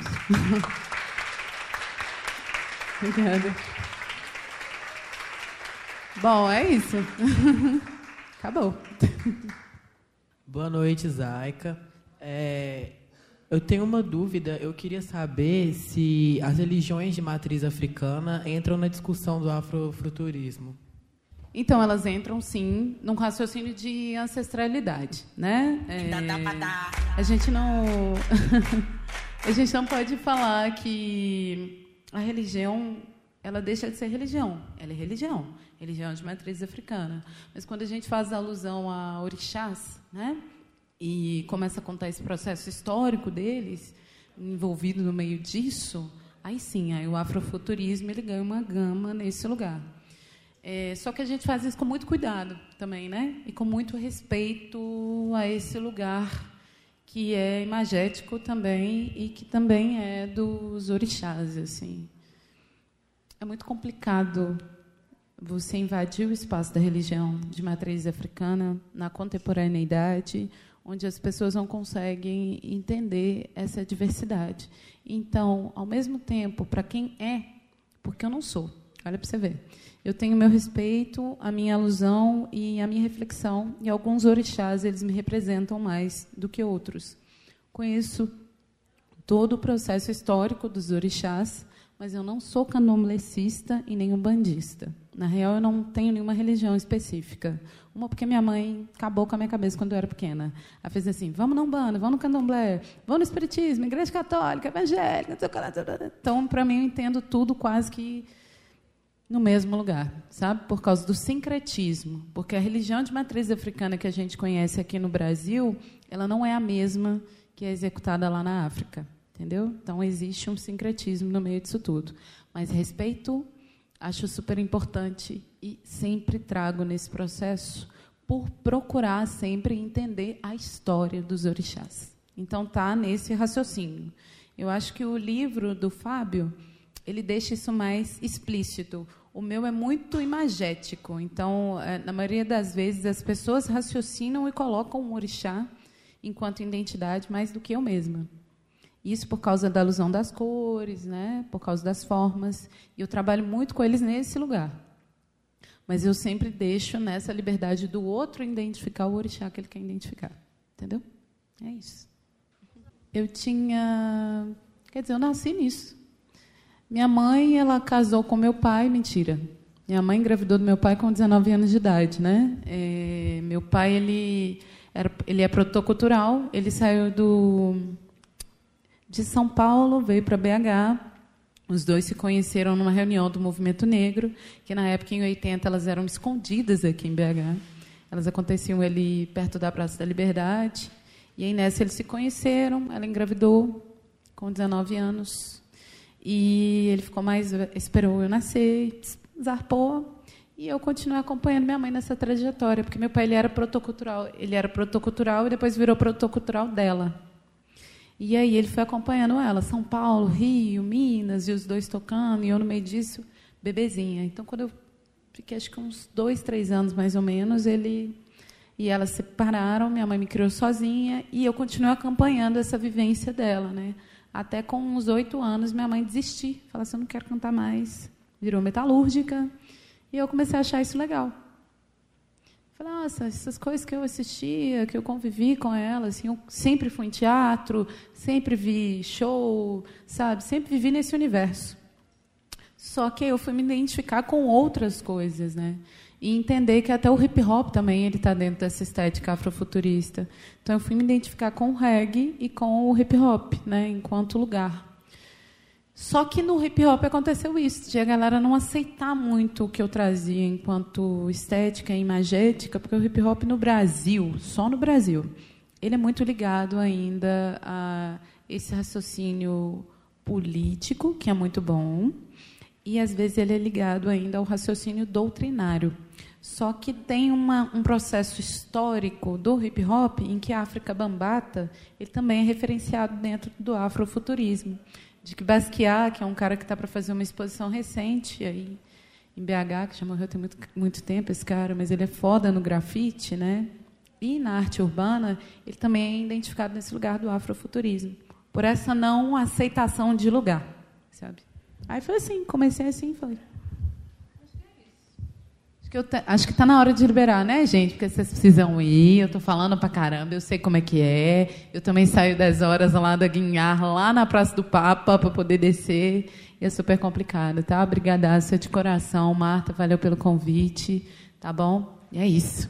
Obrigada. Bom, é isso. Acabou. Boa noite, Zaica. É, eu tenho uma dúvida. Eu queria saber se as religiões de matriz africana entram na discussão do afrofuturismo. Então, elas entram, sim, num raciocínio de ancestralidade, né? É, a gente não... a gente não pode falar que a religião ela deixa de ser religião. Ela é religião, religião de matriz africana. Mas quando a gente faz alusão a orixás, né? E começa a contar esse processo histórico deles, envolvido no meio disso, aí sim, aí o afrofuturismo ele ganha uma gama nesse lugar. É, só que a gente faz isso com muito cuidado também, né? E com muito respeito a esse lugar que é imagético também e que também é dos orixás, assim. É muito complicado você invadir o espaço da religião de matriz africana na contemporaneidade, onde as pessoas não conseguem entender essa diversidade. Então, ao mesmo tempo, para quem é, porque eu não sou, olha para você ver, eu tenho meu respeito, a minha alusão e a minha reflexão, e alguns orixás eles me representam mais do que outros. Conheço todo o processo histórico dos orixás, mas eu não sou candomblessista e nem bandista. Na real, eu não tenho nenhuma religião específica. Uma porque minha mãe acabou com a minha cabeça quando eu era pequena. Ela fez assim: vamos no bando, vamos no candomblé, vamos no espiritismo, igreja católica, evangélica. Então, para mim, eu entendo tudo quase que no mesmo lugar, sabe? Por causa do sincretismo, porque a religião de matriz africana que a gente conhece aqui no Brasil, ela não é a mesma que é executada lá na África, entendeu? Então existe um sincretismo no meio disso tudo. Mas respeito, acho super importante e sempre trago nesse processo por procurar sempre entender a história dos orixás. Então tá nesse raciocínio. Eu acho que o livro do Fábio ele deixa isso mais explícito. O meu é muito imagético, então, é, na maioria das vezes, as pessoas raciocinam e colocam o orixá enquanto identidade mais do que eu mesma. Isso por causa da alusão das cores, né? por causa das formas. E eu trabalho muito com eles nesse lugar. Mas eu sempre deixo nessa liberdade do outro identificar o orixá que ele quer identificar. Entendeu? É isso. Eu tinha. Quer dizer, eu nasci nisso. Minha mãe, ela casou com meu pai, mentira. Minha mãe engravidou do meu pai com 19 anos de idade, né? É, meu pai, ele, era, ele é produtor cultural, ele saiu do, de São Paulo, veio para BH. Os dois se conheceram numa reunião do Movimento Negro, que na época, em 80, elas eram escondidas aqui em BH. Elas aconteciam ali perto da Praça da Liberdade. E aí, nessa, eles se conheceram, ela engravidou com 19 anos. E ele ficou mais, esperou eu nascer, zarpou. E eu continuei acompanhando minha mãe nessa trajetória, porque meu pai ele era protocultural, ele era protocultural e depois virou protocultural dela. E aí ele foi acompanhando ela, São Paulo, Rio, Minas, e os dois tocando, e eu no meio disso, bebezinha. Então, quando eu fiquei, acho que uns dois, três anos mais ou menos, ele e elas se separaram, minha mãe me criou sozinha, e eu continuei acompanhando essa vivência dela, né? Até com uns oito anos, minha mãe desistiu. Falou assim, eu não quero cantar mais. Virou metalúrgica. E eu comecei a achar isso legal. Falei, nossa, essas coisas que eu assistia, que eu convivi com ela, assim, eu sempre fui em teatro, sempre vi show, sabe? Sempre vivi nesse universo. Só que eu fui me identificar com outras coisas, né? E entender que até o hip hop também ele está dentro dessa estética afrofuturista. Então eu fui me identificar com o reggae e com o hip hop, né, enquanto lugar. Só que no hip hop aconteceu isso, de a galera não aceitar muito o que eu trazia enquanto estética e imagética, porque o hip hop no Brasil, só no Brasil, ele é muito ligado ainda a esse raciocínio político, que é muito bom, e às vezes ele é ligado ainda ao raciocínio doutrinário. Só que tem uma, um processo histórico do hip hop em que a África Bambata ele também é referenciado dentro do afrofuturismo. De que Basquiat, que é um cara que está para fazer uma exposição recente aí em BH, que já morreu tem muito, muito tempo esse cara, mas ele é foda no grafite, né? E na arte urbana, ele também é identificado nesse lugar do afrofuturismo, por essa não aceitação de lugar, sabe? Aí foi assim, comecei assim, falei, que eu acho que está na hora de liberar, né, gente? Porque vocês precisam ir. Eu estou falando para caramba, eu sei como é que é. Eu também saio das horas lá da Guinhar, lá na Praça do Papa, para poder descer. E é super complicado, tá? Obrigada, de coração, Marta. Valeu pelo convite, tá bom? E é isso.